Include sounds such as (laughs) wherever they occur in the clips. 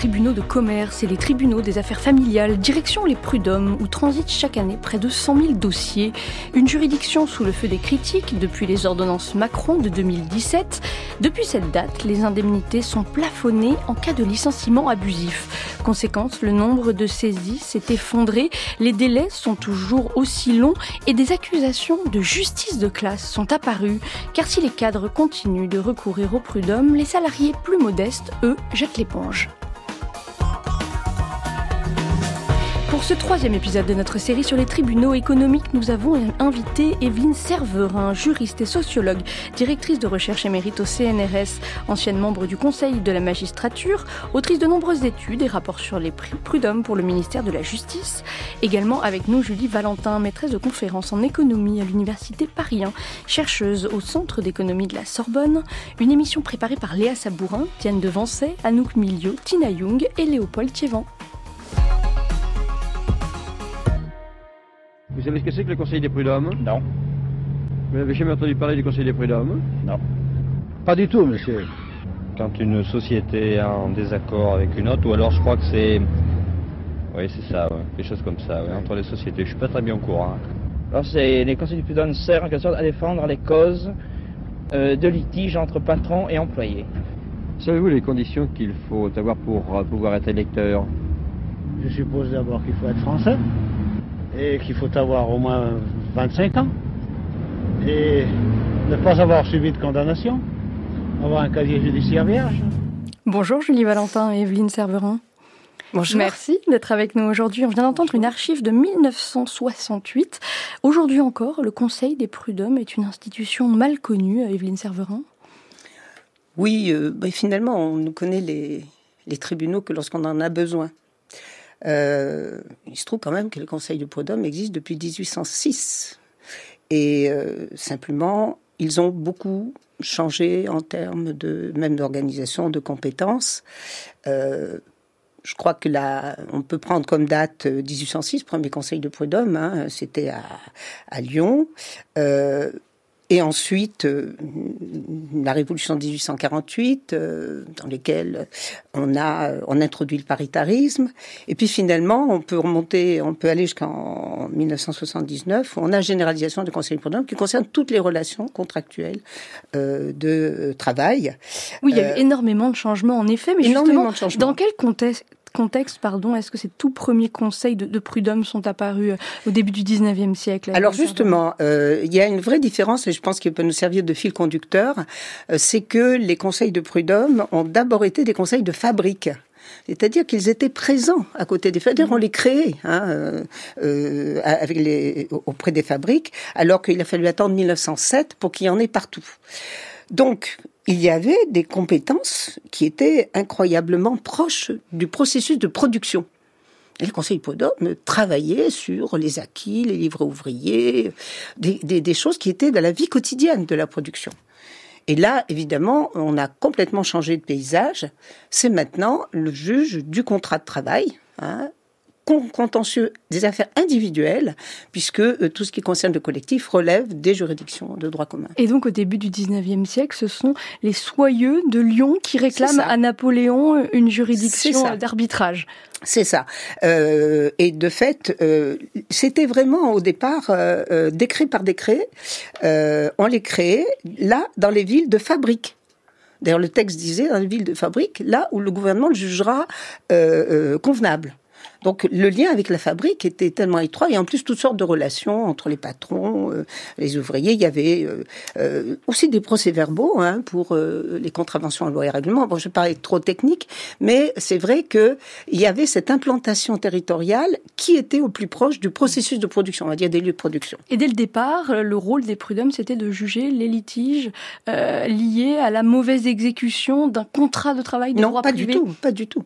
Tribunaux de commerce et les tribunaux des affaires familiales, direction les prud'hommes où transitent chaque année près de 100 000 dossiers. Une juridiction sous le feu des critiques depuis les ordonnances Macron de 2017. Depuis cette date, les indemnités sont plafonnées en cas de licenciement abusif. Conséquence, le nombre de saisies s'est effondré, les délais sont toujours aussi longs et des accusations de justice de classe sont apparues. Car si les cadres continuent de recourir au prud'homme, les salariés plus modestes, eux, jettent l'éponge. Ce troisième épisode de notre série sur les tribunaux économiques, nous avons invité Evelyne Serverin, juriste et sociologue, directrice de recherche émérite au CNRS, ancienne membre du Conseil de la magistrature, autrice de nombreuses études et rapports sur les prud'hommes pour le ministère de la Justice. Également avec nous Julie Valentin, maîtresse de conférences en économie à l'Université Paris 1, chercheuse au Centre d'économie de la Sorbonne. Une émission préparée par Léa Sabourin, Diane Devancet, Anouk Milieu, Tina Young et Léopold Thievan. Vous savez ce que c'est que le Conseil des prud'hommes? Non. Vous n'avez jamais entendu parler du Conseil des prud'hommes? Non. Pas du tout, monsieur. Quand une société est en désaccord avec une autre, ou alors je crois que c'est. Oui, c'est ça, ouais. des choses comme ça, ouais, entre les sociétés. Je suis pas très bien au courant. Alors, c'est les conseils du prud'homme servent en quelque sorte à défendre les causes euh, de litiges entre patrons et employés. Savez-vous les conditions qu'il faut avoir pour euh, pouvoir être électeur? Je suppose d'abord qu'il faut être français et qu'il faut avoir au moins 25 ans et ne pas avoir subi de condamnation, avoir un casier judiciaire vierge. Bonjour Julie Valentin et Evelyne Serverin. Bonjour. Merci d'être avec nous aujourd'hui. On vient d'entendre une archive de 1968. Aujourd'hui encore, le Conseil des prud'hommes est une institution mal connue, Evelyne Serverin. Oui, euh, bah, finalement, on ne connaît les, les tribunaux que lorsqu'on en a besoin. Euh, il se trouve quand même que le Conseil du prud'homme existe depuis 1806. Et euh, simplement, ils ont beaucoup changé en termes de même d'organisation, de compétences. Euh, je crois que là, on peut prendre comme date 1806, premier conseil de prud'homme, hein, c'était à, à, Lyon. Et ensuite, euh, la révolution de 1848, euh, dans laquelle on a on introduit le paritarisme. Et puis finalement, on peut remonter, on peut aller jusqu'en 1979, où on a généralisation du Conseil prud'homme qui concerne toutes les relations contractuelles euh, de travail. Oui, il y a eu énormément de changements en effet, mais justement, dans quel contexte contexte, pardon, est-ce que ces tout premiers conseils de, de prud'homme sont apparus au début du 19e siècle Alors justement, euh, il y a une vraie différence, et je pense qu'il peut nous servir de fil conducteur, euh, c'est que les conseils de prud'homme ont d'abord été des conseils de fabrique. C'est-à-dire qu'ils étaient présents à côté des fabriques, on les créait hein, euh, euh, avec les, auprès des fabriques, alors qu'il a fallu attendre 1907 pour qu'il y en ait partout. Donc, il y avait des compétences qui étaient incroyablement proches du processus de production. Et le Conseil Podome travaillait sur les acquis, les livres ouvriers, des, des, choses qui étaient de la vie quotidienne de la production. Et là, évidemment, on a complètement changé de paysage. C'est maintenant le juge du contrat de travail, hein, contentieux des affaires individuelles, puisque euh, tout ce qui concerne le collectif relève des juridictions de droit commun. Et donc au début du 19e siècle, ce sont les soyeux de Lyon qui réclament à Napoléon une juridiction d'arbitrage. C'est ça. Euh, et de fait, euh, c'était vraiment au départ euh, décret par décret. On les créait là dans les villes de fabrique. D'ailleurs, le texte disait dans les villes de fabrique, là où le gouvernement le jugera convenable. Donc le lien avec la fabrique était tellement étroit et en plus toutes sortes de relations entre les patrons, euh, les ouvriers. Il y avait euh, euh, aussi des procès-verbaux hein, pour les contraventions en loi et règlement. Bon, je parlais trop technique, mais c'est vrai que il y avait cette implantation territoriale qui était au plus proche du processus de production, on va dire des lieux de production. Et dès le départ, le rôle des prud'hommes, c'était de juger les litiges liés à la mauvaise exécution d'un contrat de travail de non, droit pas privé. du tout, pas du tout.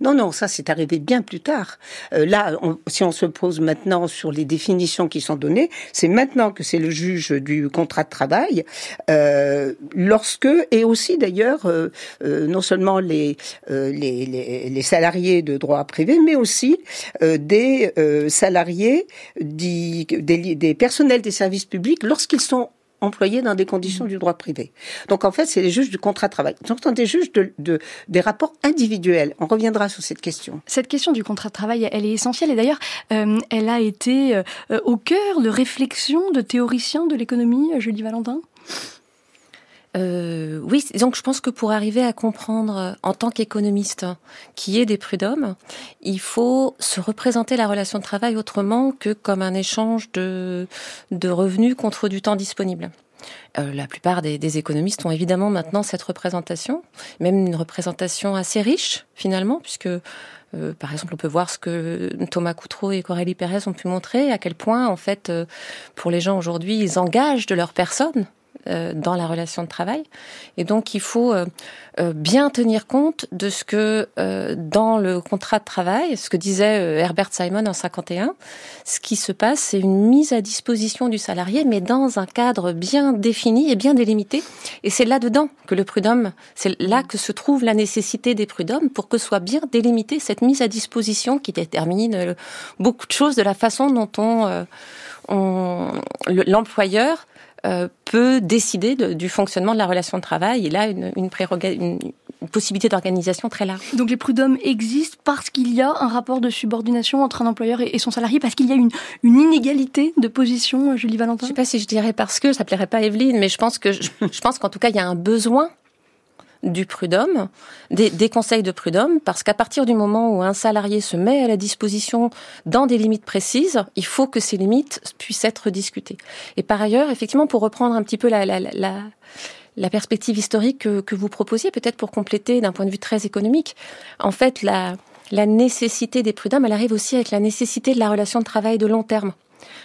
Non, non, ça c'est arrivé bien plus tard. Euh, là, si on se pose maintenant sur les définitions qui sont données, c'est maintenant que c'est le juge du contrat de travail, euh, lorsque, et aussi d'ailleurs, euh, euh non seulement les, les, les, salariés de droit privé, mais aussi des salariés, des personnels des services publics, lorsqu'ils sont employés dans des conditions du droit privé. Donc en fait, c'est les juges du contrat de travail. Donc sont des juges de, de, des rapports individuels. On reviendra sur cette question. Cette question du contrat de travail, elle est essentielle et d'ailleurs, euh, elle a été euh, au cœur de réflexions de théoriciens de l'économie, euh, Julie Valentin? Euh, oui, donc je pense que pour arriver à comprendre en tant qu'économiste qui est des prud'hommes, il faut se représenter la relation de travail autrement que comme un échange de, de revenus contre du temps disponible. Euh, la plupart des, des, économistes ont évidemment maintenant cette représentation, même une représentation assez riche finalement, puisque euh, par exemple, on peut voir ce que Thomas Coutreau et Coralie Pérez ont pu montrer, à quel point, en fait, euh, pour les gens aujourd'hui, ils engagent de leur personne euh, dans la relation de travail. Et donc, il faut euh, euh, bien tenir compte de ce que dans le contrat de travail, ce que disait Herbert Simon en 51, ce qui se passe, c'est une mise à disposition du salarié, mais dans un cadre bien défini et bien délimité. Et c'est là-dedans que le prud'homme, c'est là que se trouve la nécessité des prud'hommes pour que soit bien délimitée cette mise à disposition qui détermine beaucoup de choses de la façon dont on, on l'employeur euh, peut décider du fonctionnement de la relation de travail. Il a une, une, une, une possibilité d'organisation très large. Donc les prud'hommes existent parce qu'il y a un rapport de subordination entre un employeur et, son salarié, parce qu'il y a une, une inégalité de position, Julie Valentin? Je ne sais pas si je dirais parce que, ça plairait pas à Evelyne, mais je pense que je, je pense qu'en tout cas, il y a un besoin du prud'homme, des, conseils de prud'homme, parce qu'à partir du moment où un salarié se met à la disposition dans des limites précises, il faut que ces limites puissent être discutées. Et par ailleurs, effectivement, pour reprendre un petit peu la, perspective historique que, que vous proposiez, peut-être pour compléter d'un point de vue très économique, en fait, la, la nécessité des prud'hommes, elle arrive aussi avec la nécessité de la relation de travail de long terme.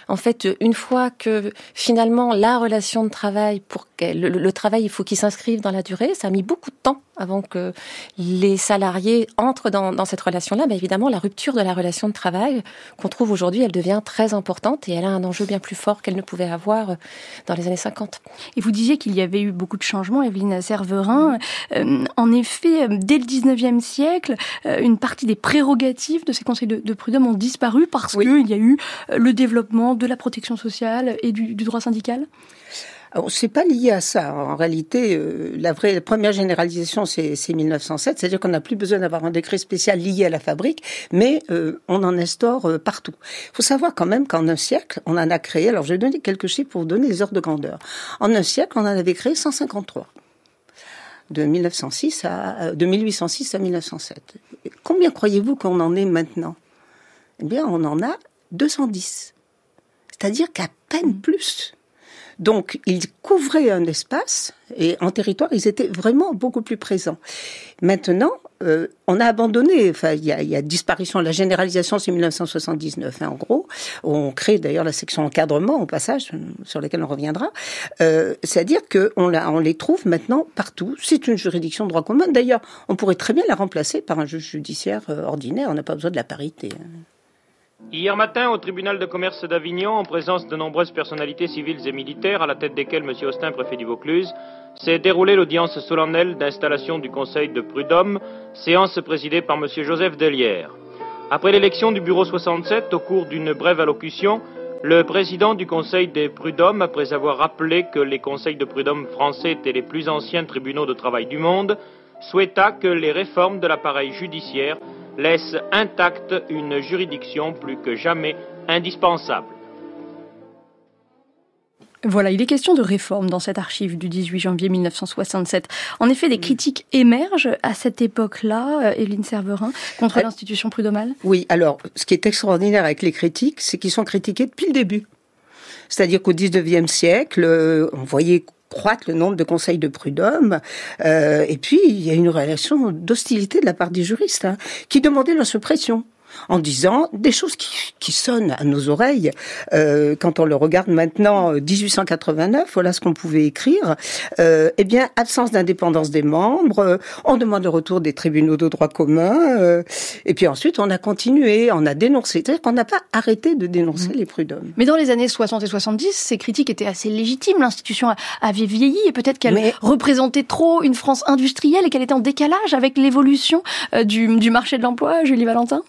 En fait, une fois que finalement la relation de travail, pour le, le travail, il faut qu'il s'inscrive dans la durée, ça a mis beaucoup de temps avant que les salariés entrent dans, dans cette relation-là. Mais évidemment, la rupture de la relation de travail qu'on trouve aujourd'hui, elle devient très importante et elle a un enjeu bien plus fort qu'elle ne pouvait avoir dans les années 50. Et vous disiez qu'il y avait eu beaucoup de changements, Evelyne Serverin. Euh, en effet, dès le 19e siècle, euh, une partie des prérogatives de ces conseils de, de prud'homme ont disparu parce oui. qu'il y a eu euh, le développement de la protection sociale et du, du droit syndical? C'est pas lié à ça. En réalité, euh, la vraie la première généralisation, c'est 1907, c'est-à-dire qu'on n'a plus besoin d'avoir un décret spécial lié à la fabrique, mais euh, on en instaure euh, partout. Il faut savoir quand même qu'en un siècle, on en a créé. Alors, je vais donner quelques chiffres pour vous donner les ordres de grandeur. En un siècle, on en avait créé 153 de 1906 à de 1806 à 1907. Combien croyez-vous qu'on en est maintenant? Eh bien, on en a 210. C'est-à-dire qu'à peine plus. Donc, ils couvraient un espace et en territoire, ils étaient vraiment beaucoup plus présents. Maintenant, euh, on a abandonné, enfin, il y a, disparition, la généralisation, c'est 1979, hein, en gros. On crée d'ailleurs la section encadrement, au passage, sur laquelle on reviendra. Euh, C'est-à-dire qu'on on les trouve maintenant partout. C'est une juridiction de droit commun. D'ailleurs, on pourrait très bien la remplacer par un juge judiciaire euh, ordinaire. On n'a pas besoin de la parité. Hein. Hier matin, au tribunal de commerce d'Avignon, en présence de nombreuses personnalités civiles et militaires, à la tête desquelles M. Austin, préfet du Vaucluse, s'est déroulée l'audience solennelle d'installation du Conseil de prud'homme, séance présidée par M. Joseph Delière. Après l'élection du bureau 67, au cours d'une brève allocution, le président du Conseil des prud'hommes, après avoir rappelé que les conseils de prud'hommes français étaient les plus anciens tribunaux de travail du monde, souhaita que les réformes de l'appareil judiciaire laisse intacte une juridiction plus que jamais indispensable. Voilà, il est question de réforme dans cette archive du 18 janvier 1967. En effet, des critiques émergent à cette époque-là, Hélène Serverin, contre l'institution prud'homale Oui, alors, ce qui est extraordinaire avec les critiques, c'est qu'ils sont critiqués depuis le début. C'est-à-dire qu'au 19e siècle, on voyait croître le nombre de conseils de prud'homme. Euh, et puis, il y a une relation d'hostilité de la part des juristes hein, qui demandaient leur suppression. En disant des choses qui, qui sonnent à nos oreilles. Euh, quand on le regarde maintenant, 1889, voilà ce qu'on pouvait écrire. Euh, eh bien, absence d'indépendance des membres, euh, on demande le retour des tribunaux de droit commun, euh, et puis ensuite on a continué, on a dénoncé. C'est-à-dire qu'on n'a pas arrêté de dénoncer mmh. les prud'hommes. Mais dans les années 60 et 70, ces critiques étaient assez légitimes. L'institution avait vieilli et peut-être qu'elle représentait trop une France industrielle et qu'elle était en décalage avec l'évolution euh, du, du marché de l'emploi, Julie Valentin?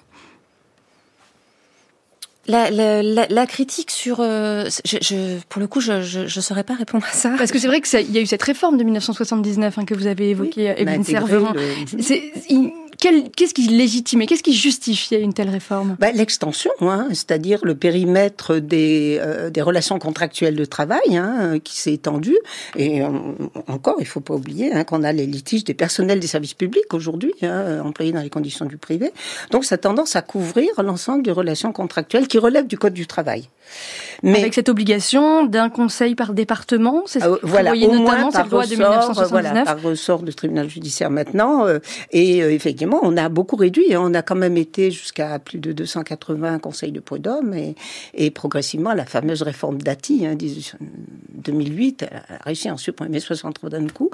La, la, la, critique sur, euh, je, je, pour le coup, je, je, je saurais pas répondre à ça. Parce que c'est vrai qu'il y a eu cette réforme de 1979 hein, que vous avez évoquée, oui, Evelyne. Le... Qu'est-ce qui légitimait, qu'est-ce qui justifiait une telle réforme? Bah, L'extension, hein, c'est-à-dire le périmètre des, euh, des relations contractuelles de travail hein, qui s'est étendu. Et euh, encore, il faut pas oublier hein, qu'on a les litiges des personnels des services publics aujourd'hui, hein, employés dans les conditions du privé. Donc ça a tendance à couvrir l'ensemble des relations contractuelles qui relèvent du Code du travail. Mais avec cette obligation d'un conseil par département, c'est ce euh, voilà, au notamment moins cette loi de 1979. Voilà, par ressort du tribunal judiciaire maintenant. Euh, et euh, effectivement, on a beaucoup réduit. Hein. On a quand même été jusqu'à plus de 280 conseils de prud'homme et, et progressivement la fameuse réforme Dati, hein, 2008, elle a réussi à en supprimer 63 d'un coup.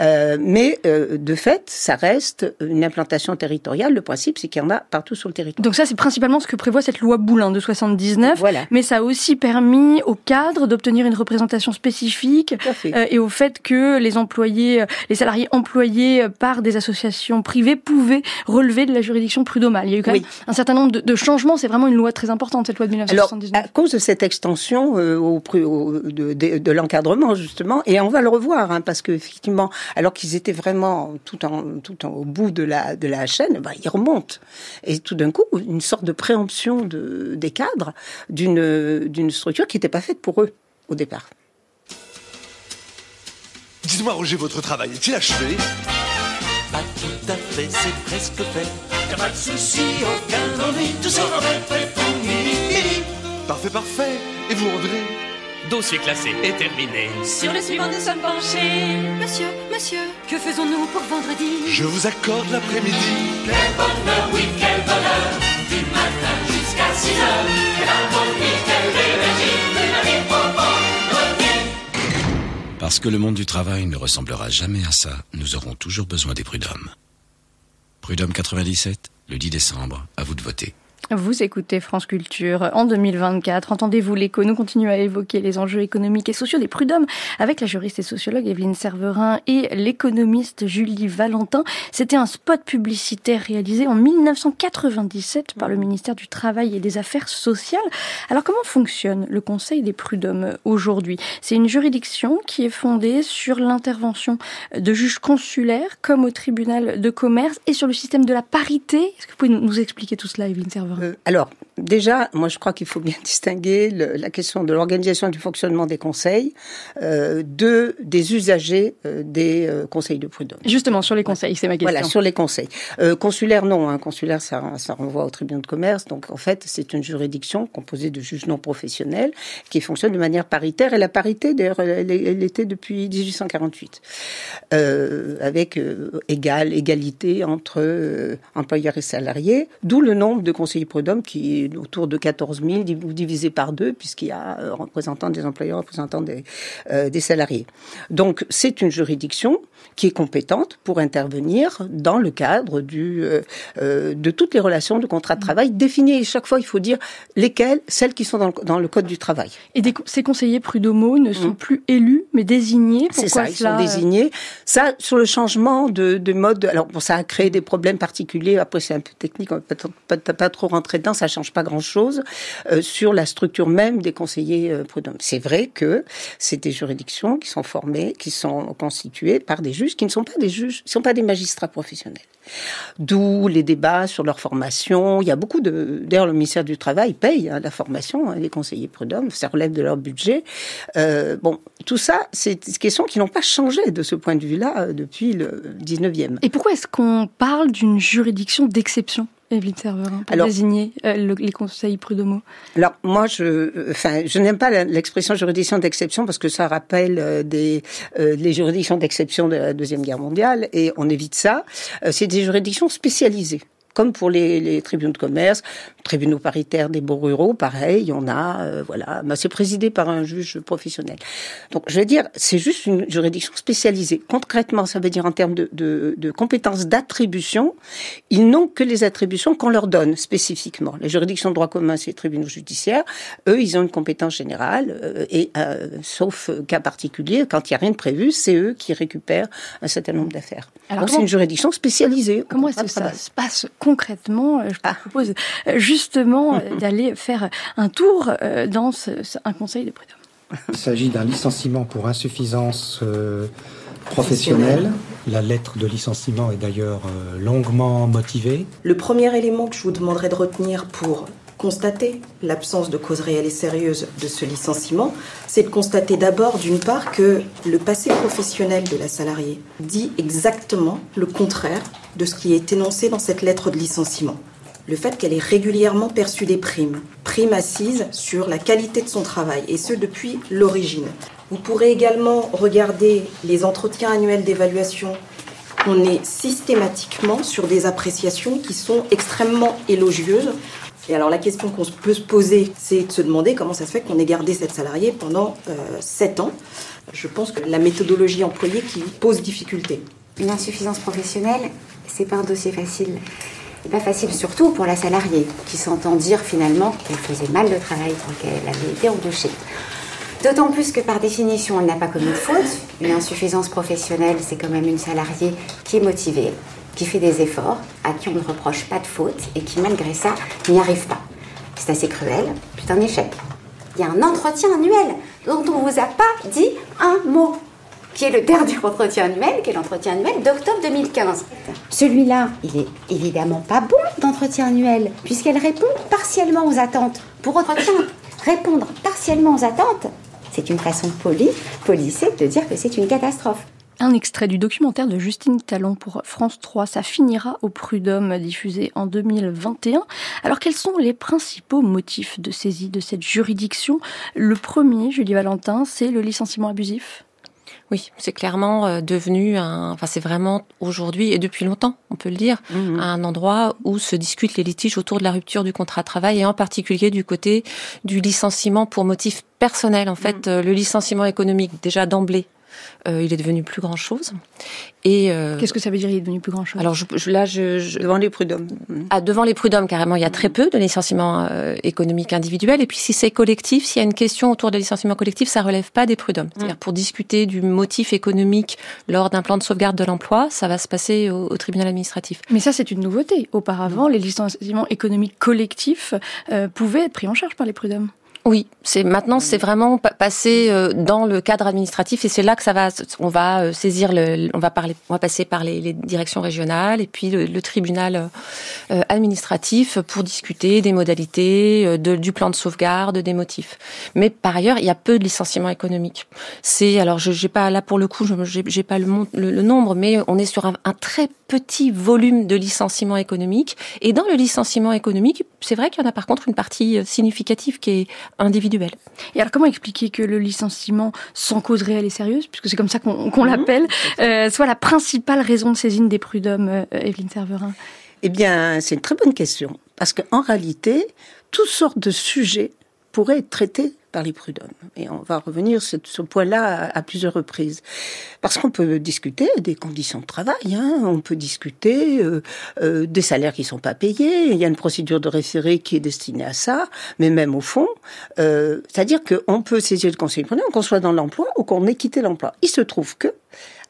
Euh, mais euh, de fait, ça reste une implantation territoriale. Le principe, c'est qu'il y en a partout sur le territoire. Donc ça, c'est principalement ce que prévoit cette loi Boulin de 79. Voilà. Mais ça a aussi permis aux cadres d'obtenir une représentation spécifique euh, et au fait que les employés, les salariés employés par des associations privées pouvaient relever de la juridiction prud'homale. Il y a eu quand même un certain nombre de, de changements. C'est vraiment une loi très importante, cette loi de 1979. Alors, à cause de cette extension euh, au, au, de, de, de l'encadrement, justement, et on va le revoir, hein, parce que effectivement, alors qu'ils étaient vraiment tout en tout en, au bout de la de la chaîne, bah, ils remontent. Et tout d'un coup, une sorte de préemption de, des cadres d'une d'une structure qui n'était pas faite pour eux au départ. Dites-moi, Roger, votre travail est-il achevé? Pas tout à fait, c'est presque fait. Y'a pas de souci, aucun ennui, tout sera prêt pour midi, Parfait, parfait. Et vous, André? Dossier classé et terminé. Sur le suivant, nous sommes penchés. Monsieur, monsieur, que faisons-nous pour vendredi? Je vous accorde l'après-midi. Quel bonheur, oui, quel bonheur. Du matin jusqu'à 6 heures. Quelle harmonie, quelle énergie. Du lundi au Parce que le monde du travail ne ressemblera jamais à ça, nous aurons toujours besoin des prud'hommes. Prud'homme 97, le 10 décembre, à vous de voter. Vous écoutez France Culture en 2024. Entendez-vous l'écho Nous continuons à évoquer les enjeux économiques et sociaux des prud'hommes avec la juriste et sociologue Evelyne Serverin et l'économiste Julie Valentin. C'était un spot publicitaire réalisé en 1997 par le ministère du Travail et des Affaires sociales. Alors comment fonctionne le Conseil des prud'hommes aujourd'hui? C'est une juridiction qui est fondée sur l'intervention de juges consulaires comme au tribunal de commerce et sur le système de la parité. Est-ce que vous pouvez nous expliquer tout cela, Evelyne Serverin euh, alors, déjà, moi je crois qu'il faut bien (laughs) distinguer le, la question de l'organisation du fonctionnement des conseils euh, de des usagers euh, des conseils de prud'homme. Justement, sur les conseils, c'est ma question. Voilà, sur les conseils. Consulaire, non. Hein, consulaire, ça, ça renvoie au tribunal de commerce. Donc, en fait, c'est une juridiction composée de juges non professionnels qui fonctionne de manière paritaire. Et la parité, d'ailleurs, elle, elle, était depuis 1848. avec égale, égalité entre employeurs et salariés. D'où le nombre de conseillers prud'homme qui est autour de 14 000, divisé par deux, puisqu'il y a euh, représentants des employeurs, représentants des, euh, des salariés. Donc, c'est une juridiction qui est compétente pour intervenir dans le cadre du, euh, de toutes les relations de contrat de travail définies. Et chaque fois, il faut dire lesquelles, celles qui sont dans le, dans le code du travail. Et des, ces conseillers prud'homo ne sont mmh. plus élus, mais désignés. C'est ça, ils sont désignés. Ça, sur le changement de, de mode, alors bon, ça a créé des problèmes particuliers. Après, c'est un peu technique, on ne peut pas, pas, pas, trop rentrer dedans. Ça change pas grand-chose euh, sur la structure même des conseillers euh, prud'hommes. C'est vrai que c'est des juridictions qui sont formées, qui sont constituées par des juges qui ne sont pas des juges, ne sont pas des magistrats professionnels. D'où les débats sur leur formation. Il y a beaucoup de. D'ailleurs, le ministère du Travail paye hein, la formation hein, des conseillers prud'hommes. Ça relève de leur budget. Euh, bon, tout ça, c'est des questions qui n'ont pas changé de ce point de vue-là euh, depuis le 19e. Et pourquoi est-ce qu'on parle d'une juridiction d'exception? Evelyne Serverin, pour alors, désigner euh, le, les conseils prud'homaux Alors, moi, je, enfin, je n'aime pas l'expression juridiction d'exception parce que ça rappelle euh, des, euh, les juridictions d'exception de la Deuxième Guerre mondiale et on évite ça. Euh, c'est des juridictions spécialisées. Comme pour les, tribunaux de commerce, tribunaux paritaires des beaux ruraux, pareil, on a, euh, voilà, bah, c'est présidé par un juge professionnel. Donc, je veux dire, c'est juste une juridiction spécialisée. Concrètement, ça veut dire en termes de, de, de compétences d'attribution, ils n'ont que les attributions qu'on leur donne spécifiquement. Les juridictions de droit commun, c'est les tribunaux judiciaires. Eux, ils ont une compétence générale, euh, et euh, sauf cas particulier, quand il n'y a rien de prévu, c'est eux qui récupèrent un certain nombre d'affaires. Alors, c'est une juridiction spécialisée. Comment est-ce que ça se passe concrètement, euh, je ah. propose euh, justement euh, (laughs) d'aller faire un tour dans un conseil de prud'homme. Il s'agit d'un licenciement pour insuffisance professionnelle. La lettre de licenciement est d'ailleurs longuement motivée. Le premier élément que je vous demanderai de retenir pour constater l'absence de cause réelle et sérieuse de ce licenciement, c'est de constater d'abord, d'une part, que le passé professionnel de la salariée dit exactement le contraire de ce qui est énoncé dans cette lettre de licenciement. Le fait qu'elle ait régulièrement perçu des primes, primes assises sur la qualité de son travail, et ce depuis l'origine. Vous pourrez également regarder les entretiens annuels d'évaluation. On est systématiquement sur des appréciations qui sont extrêmement élogieuses et alors la question qu'on peut se poser, c'est de se demander comment ça se fait qu'on ait gardé cette salariée pendant euh, 7 ans. Je pense que la méthodologie employée qui pose difficulté. Une insuffisance professionnelle, c'est pas un dossier facile. Pas facile surtout pour la salariée qui s'entend dire finalement qu'elle faisait mal le travail pour qu'elle avait été embauchée. D'autant plus que par définition, elle n'a pas commis de faute. Une insuffisance professionnelle, c'est quand même une salariée qui est motivée, qui fait des efforts, à qui on ne reproche pas de faute et qui malgré ça n'y arrive pas. C'est assez cruel, c'est un échec. Il y a un entretien annuel dont on ne vous a pas dit un mot, qui est le dernier (laughs) entretien annuel, qui est l'entretien annuel d'octobre 2015. Celui-là, il est évidemment pas bon d'entretien annuel, puisqu'elle répond partiellement aux attentes. Pour entretien, répondre partiellement aux attentes, c'est une façon polie, polissée de dire que c'est une catastrophe. Un extrait du documentaire de Justine Talon pour France 3, ça finira au Prud'homme, diffusé en 2021. Alors quels sont les principaux motifs de saisie de cette juridiction? Le premier, Julie Valentin, c'est le licenciement abusif? Oui, c'est clairement euh, devenu un, enfin c'est vraiment aujourd'hui et depuis longtemps, on peut le dire, mmh. un endroit où se discutent les litiges autour de la rupture du contrat de travail et en particulier du côté du licenciement pour motif personnel. En fait, mmh. euh, le licenciement économique déjà d'emblée euh, il est devenu plus grand chose. Et euh, qu'est-ce que ça veut dire Il est devenu plus grand chose? Alors je, là, je, devant les prud'hommes. Ah, devant les prud'hommes carrément, il y a très peu de licenciements euh, économiques individuels. Et puis si c'est collectif, s'il y a une question autour de licenciement collectif, ça relève pas des prud'hommes. C'est-à-dire pour discuter du motif économique lors d'un plan de sauvegarde de l'emploi, ça va se passer au, tribunal administratif. Mais ça, c'est une nouveauté. Auparavant, les licenciements économiques collectifs pouvaient être pris en charge par les prud'hommes. Oui, c'est maintenant c'est vraiment passé euh, dans le cadre administratif et c'est là que ça va on va euh, saisir le on va parler on va passer par les, directions régionales et puis le, tribunal euh, administratif pour discuter des modalités de, du plan de sauvegarde des motifs. Mais par ailleurs, il y a peu de licenciements économiques. C'est alors je j'ai pas là pour le coup, je j'ai pas le, le, nombre mais on est sur un, un très petit volume de licenciements économiques et dans le licenciement économique, c'est vrai qu'il y en a par contre une partie significative qui est individuel. Et alors comment expliquer que le licenciement sans cause réelle et sérieuse, puisque c'est comme ça qu'on mhm. l'appelle, euh, soit la principale raison de saisine des prud'hommes, euh, Evelyne Serverin? Eh bien, c'est une très bonne question, parce qu'en réalité, toutes sortes de sujets pourraient être traités par les prud'hommes. Et on va revenir sur ce point-là à, plusieurs reprises. Parce qu'on peut discuter des conditions de travail, hein, on peut discuter euh, euh, des salaires qui sont pas payés, il y a une procédure de référé qui est destinée à ça, mais même au fond, euh, c'est-à-dire qu'on peut saisir le conseil prud'homme qu'on soit dans l'emploi ou qu'on ait quitté l'emploi. Il se trouve que,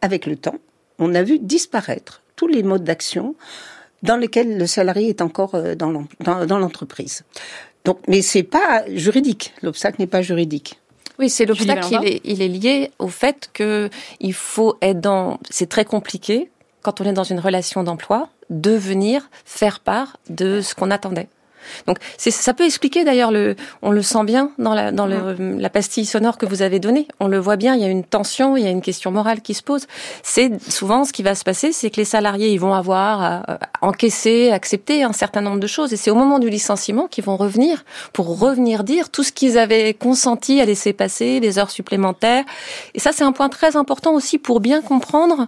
avec le temps, on a vu disparaître tous les modes d'action dans lesquels le salarié est encore dans l'entreprise. Donc, mais c'est pas juridique. L'obstacle n'est pas juridique. Oui, c'est l'obstacle. Il est, il est lié au fait que il faut être dans. C'est très compliqué quand on est dans une relation d'emploi de venir faire part de ce qu'on attendait. Donc ça peut expliquer d'ailleurs le, on le sent bien dans la dans le, la pastille sonore que vous avez donnée. On le voit bien, il y a une tension, il y a une question morale qui se pose. C'est souvent ce qui va se passer, c'est que les salariés ils vont avoir à, encaisser, accepter un certain nombre de choses, et c'est au moment du licenciement qu'ils vont revenir pour revenir dire tout ce qu'ils avaient consenti à laisser passer, les heures supplémentaires. Et ça c'est un point très important aussi pour bien comprendre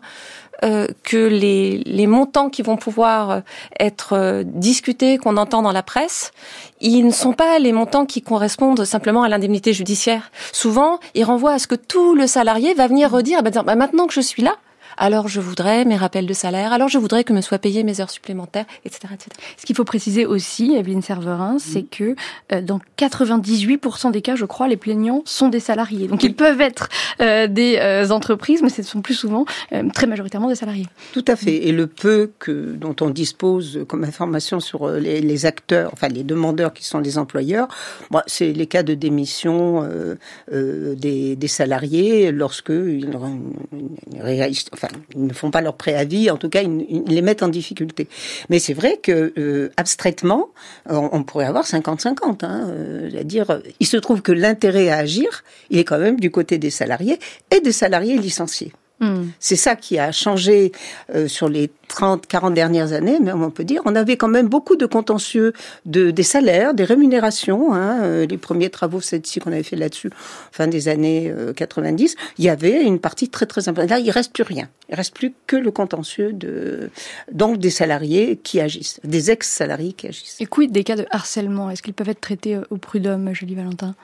euh, que les, les montants qui vont pouvoir euh, être euh, discutés, qu'on entend dans la presse, ils ne sont pas les montants qui correspondent simplement à l'indemnité judiciaire. Souvent, ils renvoient à ce que tout le salarié va venir redire, ah ben, bah, maintenant que je suis là, alors je voudrais mes rappels de salaire, alors je voudrais que me soient payées mes heures supplémentaires, etc. etc. Ce qu'il faut préciser aussi, Evelyne Serverin, c'est que euh, dans 98% des cas, je crois, les plaignants sont des salariés. Donc ils peuvent être euh, des euh, entreprises, mais ce sont plus souvent, euh, très majoritairement des salariés. Tout à fait. Et le peu que, dont on dispose comme information sur les, les acteurs, enfin les demandeurs qui sont les employeurs, bon, c'est les cas de démission euh, euh, des, des salariés lorsque ils, ils réalisent- enfin, ils ne font pas leur préavis, en tout cas, ils, les mettent en difficulté. Mais c'est vrai que, euh, abstraitement, on, pourrait avoir 50-50. Hein, euh, c'est-à-dire, il se trouve que l'intérêt à agir, il est quand même du côté des salariés et des salariés licenciés. C'est ça qui a changé euh, sur les 30, 40 dernières années, mais on peut dire, on avait quand même beaucoup de contentieux de, des salaires, des rémunérations. Hein, euh, les premiers travaux ci qu'on avait fait là-dessus, fin des années euh, 90, il y avait une partie très très importante. Là, il reste plus rien. Il reste plus que le contentieux de donc des salariés qui agissent, des ex-salariés qui agissent. Et quid des cas de harcèlement? Est-ce qu'ils peuvent être traités euh, au prud'homme, Julie Valentin?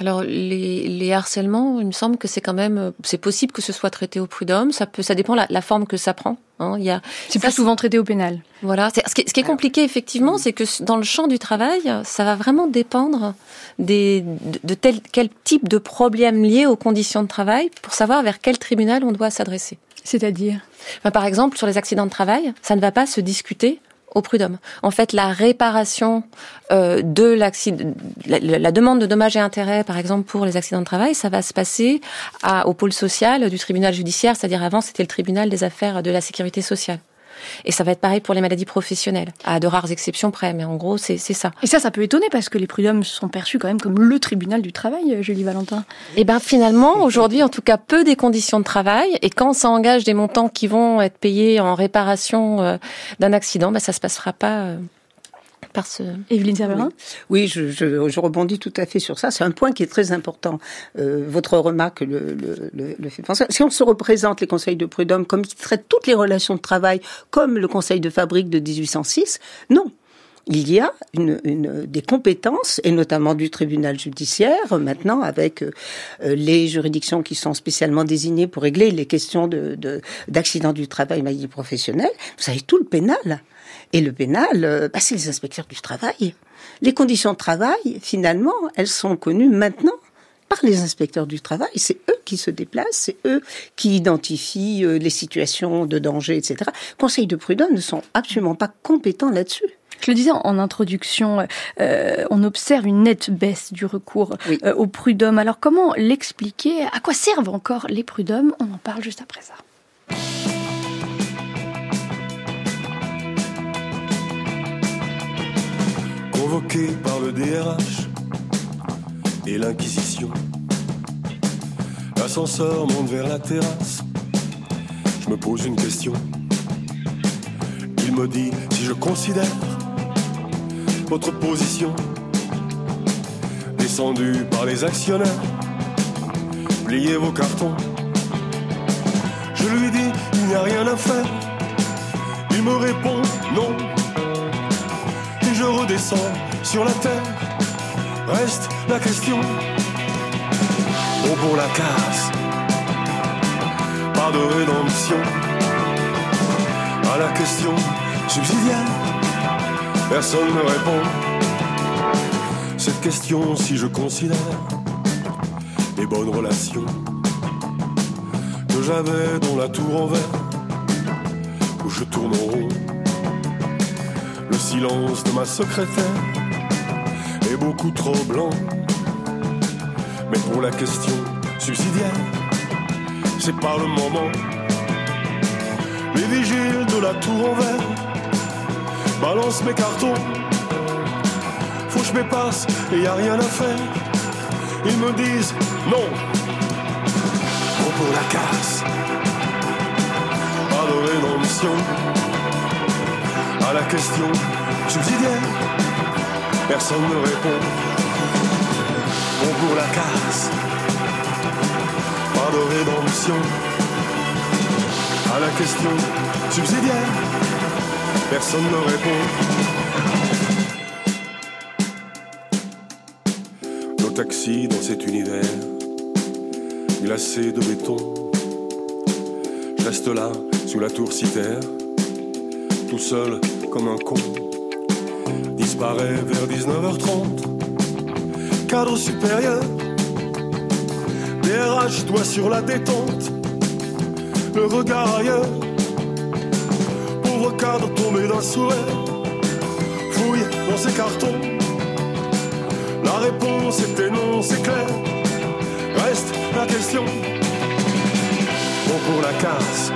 Alors les, les harcèlements, il me semble que c'est quand même, euh, c'est possible que ce soit traité au prud'homme. Ça peut, ça dépend la, la forme que ça prend. Hein. Il y a, C'est plus souvent traité au pénal. Voilà. C'est- Ce qui, est- ce qui est compliqué effectivement, c'est que dans le champ du travail, ça va vraiment dépendre des, de, de tel quel type de problème lié aux conditions de travail pour savoir vers quel tribunal on doit s'adresser. C'est-à-dire? Ben, Par exemple, sur les accidents de travail, ça ne va pas se discuter au prud'homme. En fait, la réparation euh, de l'accident, la, demande de dommages et intérêts, par exemple pour les accidents de travail, ça va se passer au pôle social du tribunal judiciaire, c'est-à-dire avant c'était le tribunal des affaires de la sécurité sociale. Et ça va être pareil pour les maladies professionnelles, à de rares exceptions près, mais en gros c'est c'est ça. Et ça, ça peut étonner parce que les prud'hommes sont perçus quand même comme le tribunal du travail, euh, Julie Valentin. Et ben finalement, aujourd'hui, en tout cas, peu des conditions de travail. Et quand ça engage des montants qui vont être payés en réparation euh, d'un accident, ben ça se passera pas euh, par ce. Evelyne Serverin Oui, je, je, je rebondis tout à fait sur ça. C'est un point qui est très important. Euh, votre remarque le, le, le, le fait penser. Si on se représente les conseils de prud'homme comme qui traitent toutes les relations de travail, comme le conseil de fabrique de 1806, non. Il y a une, une, des compétences, et notamment du tribunal judiciaire, maintenant, avec euh, les juridictions qui sont spécialement désignées pour régler les questions de, de, d'accidents du travail, maladie professionnelle. Vous avez tout le pénal. Et le pénal, euh, bah, c'est les inspecteurs du travail. Les conditions de travail, finalement, elles sont connues maintenant par les inspecteurs du travail. C'est eux qui se déplacent, c'est eux qui identifient euh, les situations de danger, etc. Conseils de prud'homme ne sont absolument pas compétents là-dessus. Je le disais en introduction, euh, on observe une nette baisse du recours euh, au prud'homme. Alors comment l'expliquer? À quoi servent encore les prud'hommes? On en parle juste après ça. Convoqué par le DRH et l'Inquisition. L'ascenseur monte vers la terrasse. Je me pose une question. Il me dit si je considère votre position descendue par les actionnaires. Pliez vos cartons. Je lui dis il n'y a rien à faire. Il me répond non. Je redescends sur la terre. Reste la question. Au pour la casse. Pas de rédemption. À la question subsidiaire. Personne ne répond. Cette question, si je considère les bonnes relations que j'avais dans la tour en verre, où je tourne en rond, silence de ma secrétaire est beaucoup trop blanc. Mais pour la question subsidiaire, c'est par le moment. Les vigiles de la tour en verre balancent mes cartons. Faut que je m'épasse et y a rien à faire. Ils me disent non. Bon pour la casse. Pas de rédemption. À la question subsidiaire, personne ne répond. Bon pour la casse. Pas de rédemption. À la question subsidiaire, personne ne répond. Nos taxis dans cet univers glacé de béton. Je reste là, sous la tour citaire, tout seul comme un con. Disparaît vers 19h30. Cadre supérieur, DRH, toi sur la détente. Le regard ailleurs, pauvre cadre tombé d'un sourire. Fouille dans ses cartons. La réponse était non, c'est clair. Reste la question. Bon pour la casse.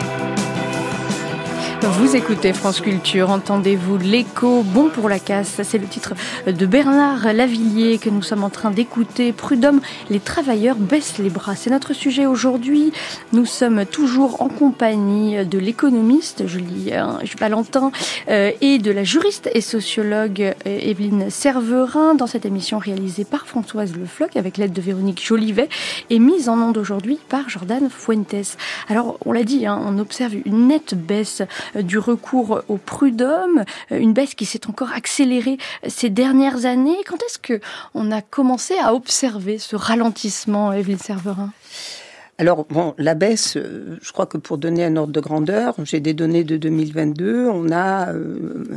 Vous écoutez France Culture, entendez-vous l'écho bon pour la casse C'est le titre de Bernard Lavillier que nous sommes en train d'écouter. Prud'homme, les travailleurs baissent les bras. C'est notre sujet aujourd'hui. Nous sommes toujours en compagnie de l'économiste Julien Valentin euh, et de la juriste et sociologue euh, Evelyne Serverin dans cette émission réalisée par Françoise Le Floch avec l'aide de Véronique Jolivet et mise en onde aujourd'hui par Jordan Fuentes. Alors, on l'a dit, hein, on observe une nette baisse du recours au prud'homme, une baisse qui s'est encore accélérée ces dernières années. Quand est-ce que on a commencé à observer ce ralentissement, Evelyne Serverin? Alors, bon, la baisse, je crois que pour donner un ordre de grandeur, j'ai des données de 2022, on a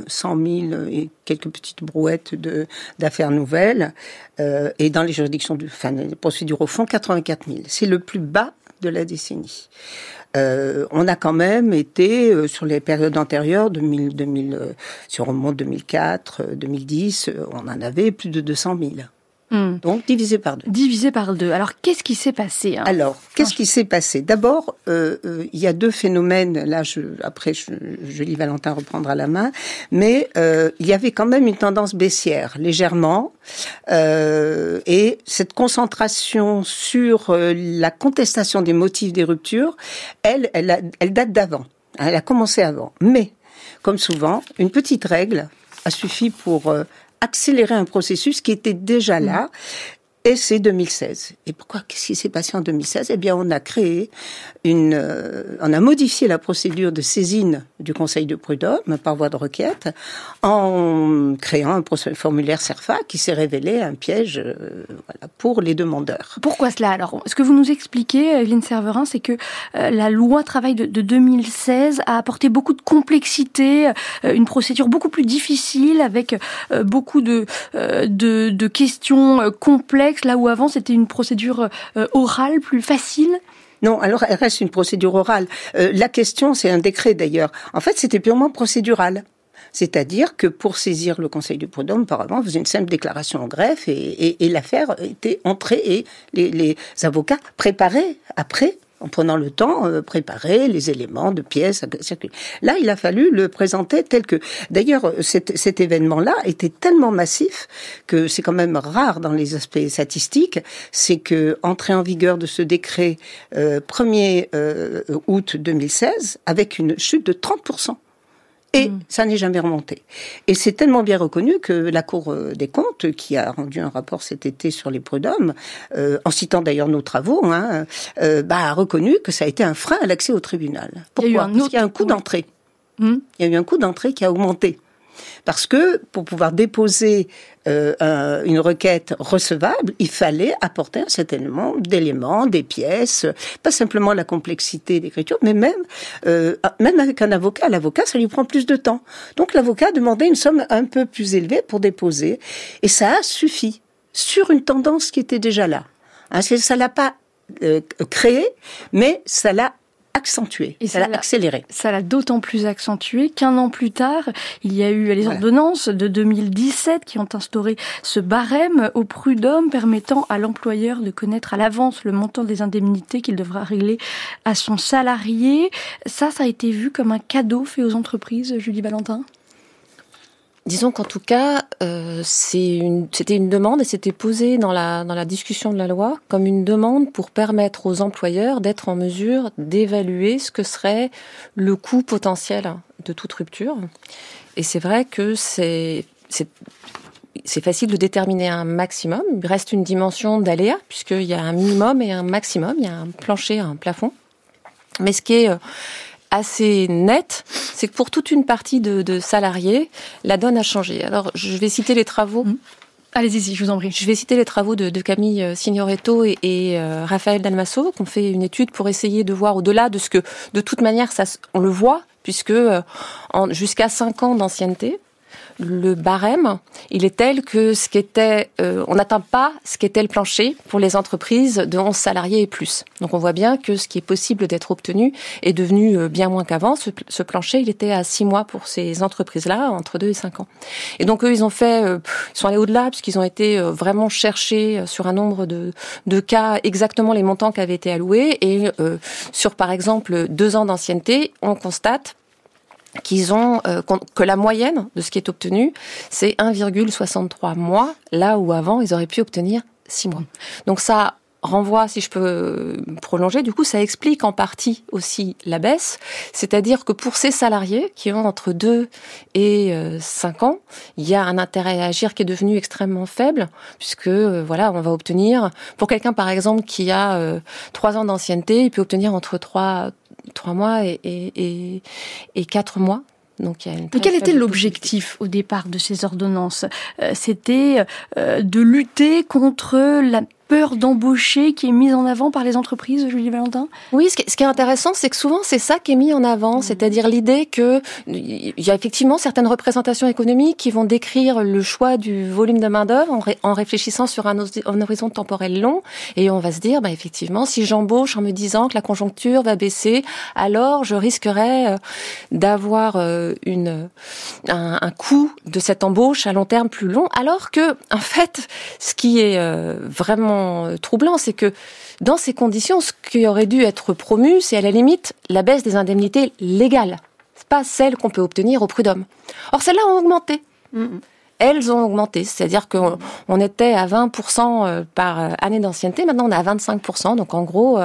100 000 et quelques petites brouettes d'affaires nouvelles, euh, et dans les juridictions, de, enfin, les procédures au fond, 84 000. C'est le plus bas de la décennie. Euh, on a quand même été euh, sur les périodes antérieures, 2000, 2000, euh, si on remonte 2004, 2010, on en avait plus de 200 000. Hmm. Donc divisé par deux. Divisé par deux. Alors qu'est-ce qui s'est passé hein? Alors qu'est-ce qui s'est passé? D'abord, euh, euh, il y a deux phénomènes. Là, je, après, je, lis Valentin reprendre à la main, mais euh, il y avait quand même une tendance baissière, légèrement, et cette concentration sur la contestation des motifs des ruptures, elle, elle, a, elle date d'avant. Elle a commencé avant, mais comme souvent, une petite règle a suffi pour accélérer un processus qui était déjà là. Et c'est 2016. Et pourquoi Qu'est-ce qui s'est passé en 2016 Eh bien, on a créé une, euh, on a modifié la procédure de saisine du Conseil de prud'homme par voie de requête en créant un formulaire CERFA qui s'est révélé un piège euh, pour les demandeurs. Pourquoi cela? Alors, ce que vous nous expliquez, Evelyne Serverin, c'est que euh, la loi travail de, de, 2016 a apporté beaucoup de complexité, une procédure beaucoup plus difficile avec beaucoup de, de questions complexes, là où avant c'était une procédure orale plus facile? Non, alors elle reste une procédure orale. Euh, la question, c'est un décret d'ailleurs. En fait, c'était purement procédural. C'est-à-dire que pour saisir le Conseil du prud'homme, auparavant, on faisait une simple déclaration en greffe et, l'affaire était entrée et les avocats préparaient après en prenant le temps, euh, préparer les éléments de pièces. Là, il a fallu le présenter tel que. D'ailleurs, cet, cet événement-là était tellement massif que c'est quand même rare dans les aspects statistiques. C'est que entrée en vigueur de ce décret euh, 1er euh, août 2016, avec une chute de 30 et mmh. ça n'est jamais remonté. Et c'est tellement bien reconnu que la Cour des comptes, qui a rendu un rapport cet été sur les prud'hommes, euh, en citant d'ailleurs nos travaux, hein, euh, bah, a reconnu que ça a été un frein à l'accès au tribunal. Pourquoi il y a eu un Parce qu'il y a un coût d'entrée. Mmh. Il y a eu un coût d'entrée qui a augmenté. Parce que pour pouvoir déposer euh, un, une requête recevable, il fallait apporter un certain nombre d'éléments, des pièces, pas simplement la complexité d'écriture, mais même euh, même avec un avocat, l'avocat ça lui prend plus de temps. Donc l'avocat demandait une somme un peu plus élevée pour déposer, et ça a suffi sur une tendance qui était déjà là. Hein, ça l'a pas euh, créé, mais ça l'a accentué, et ça l'a accéléré. Ça l'a d'autant plus accentué qu'un an plus tard, il y a eu les ordonnances de 2017 qui ont instauré ce barème au prud'homme permettant à l'employeur de connaître à l'avance le montant des indemnités qu'il devra régler à son salarié. Ça, ça a été vu comme un cadeau fait aux entreprises, Julie Valentin? Disons qu'en tout cas, euh, c'était une, demande et c'était posé dans la, discussion de la loi comme une demande pour permettre aux employeurs d'être en mesure d'évaluer ce que serait le coût potentiel de toute rupture. Et c'est vrai que c'est c'est facile de déterminer un maximum. Il reste une dimension d'aléa puisqu'il y a un minimum et un maximum. Il y a un plancher, un plafond. Mais ce qui est assez net, c'est que pour toute une partie de, salariés, la donne a changé. Alors, je vais citer les travaux. Mmh. Allez-y, je vous en prie. Je vais citer les travaux de, Camille euh, Signoretto et, et euh, Raphaël Dalmasso, qui ont fait une étude pour essayer de voir au-delà de ce que, de toute manière, ça, on le voit, puisque euh, jusqu'à 5 ans d'ancienneté, le barème, il est tel que ce qui était, euh, on n'atteint pas ce qu'était le plancher pour les entreprises de 11 salariés et plus. Donc on voit bien que ce qui est possible d'être obtenu est devenu euh, bien moins qu'avant. Ce, plancher, il était à 6 mois pour ces entreprises-là, entre 2 et 5 ans. Et donc eux, ils ont fait, euh, ils sont allés au-delà puisqu'ils ont été vraiment chercher sur un nombre de, de cas exactement les montants qui avaient été alloués et sur par exemple deux ans d'ancienneté, on constate qu'ils ont euh, que la moyenne de ce qui est obtenu, c'est 1,63 mois, là où avant ils auraient pu obtenir 6 mois. Donc ça renvoie, si je peux prolonger, du coup, ça explique en partie aussi la baisse. C'est-à-dire que pour ces salariés qui ont entre 2 et 5 euh, ans, il y a un intérêt à agir qui est devenu extrêmement faible, puisque, euh, voilà, on va obtenir, pour quelqu'un, par exemple, qui a 3 ans d'ancienneté, il peut obtenir entre 3, trois mois et, et, et, quatre mois. Donc, il y a une Mais quel était l'objectif au départ de ces ordonnances? Euh, C'était euh, de lutter contre la peur d'embaucher qui est mise en avant par les entreprises, Julie Valentin? Oui, ce qui, est intéressant, c'est que souvent c'est ça qui est mis en avant, mmh. c'est-à-dire l'idée que il y a effectivement certaines représentations économiques qui vont décrire le choix du volume de main d'œuvre en, réfléchissant sur un, horizon temporel long, et on va se dire, bah, effectivement, si j'embauche en me disant que la conjoncture va baisser, alors je risquerais euh, d'avoir euh, une un, un coût de cette embauche à long terme plus long, alors que en fait, ce qui est euh, vraiment euh, troublant, c'est que dans ces conditions, ce qui aurait dû être promu, c'est à la limite la baisse des indemnités légales, pas celles qu'on peut obtenir au prud'homme. Or, celles-là ont augmenté. Elles ont augmenté, c'est-à-dire qu'on était à 20% euh, par euh, année d'ancienneté, maintenant on est à 25%. Donc en gros,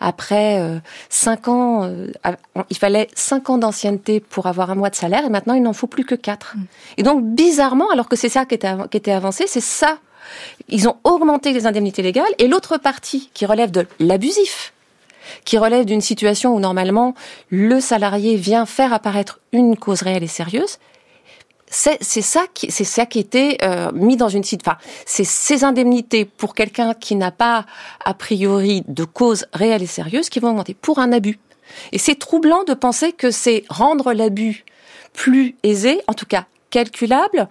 après 5 ans, il fallait 5 ans d'ancienneté pour avoir un mois de salaire, et maintenant il n'en faut plus que 4. Et donc bizarrement, alors que c'est ça qui était, qui était avancé, c'est ça ils ont augmenté les indemnités légales et l'autre partie qui relève de l'abusif, qui relève d'une situation où normalement le salarié vient faire apparaître une cause réelle et sérieuse, c'est ça qui c'est ça euh, mis dans une situation. Enfin, c'est ces indemnités pour quelqu'un qui n'a pas a priori de cause réelle et sérieuse qui vont augmenter pour un abus. Et c'est troublant de penser que c'est rendre l'abus plus aisé, en tout cas calculable,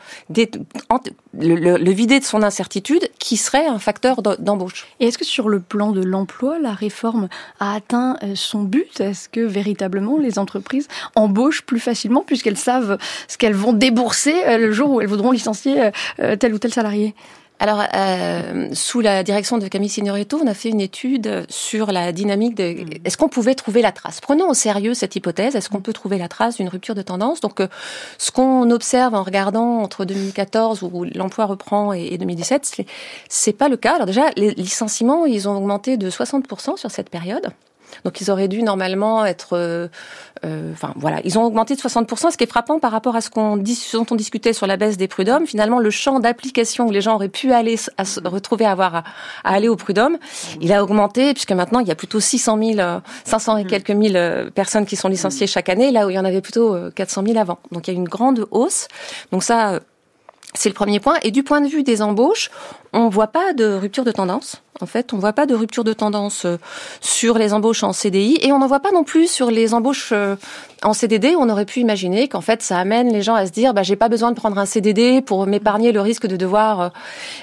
le, vider de son incertitude, qui serait un facteur d'embauche. Et est-ce que sur le plan de l'emploi, la réforme a atteint euh, son but? Est-ce que véritablement les entreprises embauchent plus facilement puisqu'elles savent ce qu'elles vont débourser euh, le jour où elles voudront licencier euh, tel ou tel salarié? Alors, euh, sous la direction de Camille Signoretto, on a fait une étude sur la dynamique de... Mm. Est-ce qu'on pouvait trouver la trace Prenons au sérieux cette hypothèse. Est-ce qu'on peut trouver la trace d'une rupture de tendance? Donc, euh, ce qu'on observe en regardant entre 2014, où l'emploi reprend, et, 2017, c'est pas le cas. Alors déjà, les licenciements, ils ont augmenté de 60% sur cette période. Donc ils auraient dû normalement être, euh, euh, enfin voilà, ils ont augmenté de 60%, ce qui est frappant par rapport à ce qu'on dont on discutait sur la baisse des prud'hommes. Finalement, le champ d'application où les gens auraient pu aller à se retrouver à avoir à, aller au prud'homme, il a augmenté puisque maintenant il y a plutôt 600 000, 500 et quelques mille euh, personnes qui sont licenciées chaque année, là où il y en avait plutôt 400 000 avant. Donc il y a une grande hausse. Donc ça, c'est le premier point. Et du point de vue des embauches, on voit pas de rupture de tendance. En fait, on voit pas de rupture de tendance euh, sur les embauches en CDI et on n'en voit pas non plus sur les embauches euh, en CDD. On aurait pu imaginer qu'en fait, ça amène les gens à se dire, bah, j'ai pas besoin de prendre un CDD pour m'épargner le risque de devoir, euh,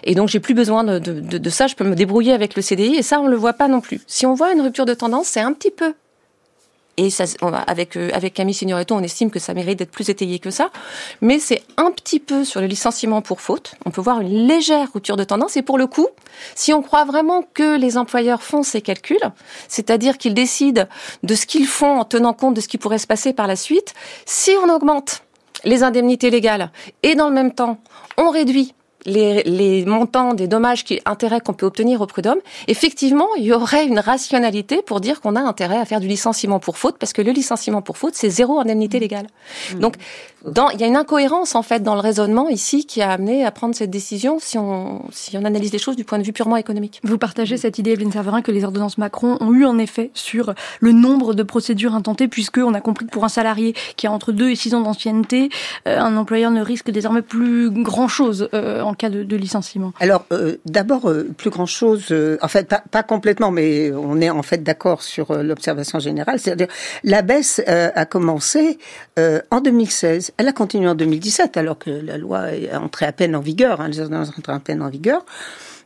et donc j'ai plus besoin de, de, de, ça. Je peux me débrouiller avec le CDI et ça, on le voit pas non plus. Si on voit une rupture de tendance, c'est un petit peu et euh, avec Camille Signoretto, on estime que ça mérite d'être plus étayé que ça. Mais c'est un petit peu sur le licenciement pour faute. On peut voir une légère rupture de tendance. Et pour le coup, si on croit vraiment que les employeurs font ces calculs, c'est-à-dire qu'ils décident de ce qu'ils font en tenant compte de ce qui pourrait se passer par la suite, si on augmente les indemnités légales et dans le même temps, on réduit les, les, montants des dommages qui intérêts qu'on peut obtenir au prud'homme, effectivement, il y aurait une rationalité pour dire qu'on a intérêt à faire du licenciement pour faute, parce que le licenciement pour faute, c'est zéro indemnité légale. Mmh. Donc, dans, il y a une incohérence en fait dans le raisonnement ici qui a amené à prendre cette décision si on, si on analyse les choses du point de vue purement économique. Vous partagez cette idée, Evelyne Saverin, que les ordonnances Macron ont eu en effet sur le nombre de procédures intentées, puisque on a compris que pour un salarié qui a entre 2 et 6 ans d'ancienneté, euh, un employeur ne risque désormais plus grand chose euh, en cas de, de licenciement Alors, euh, d'abord, euh, plus grand-chose, euh, en fait, pas, pas, complètement, mais on est en fait d'accord sur l'observation générale. C'est-à-dire, la baisse a commencé en 2016. Elle a continué en 2017, alors que la loi est entrée à peine en vigueur, hein, les ordonnances sont à peine en vigueur.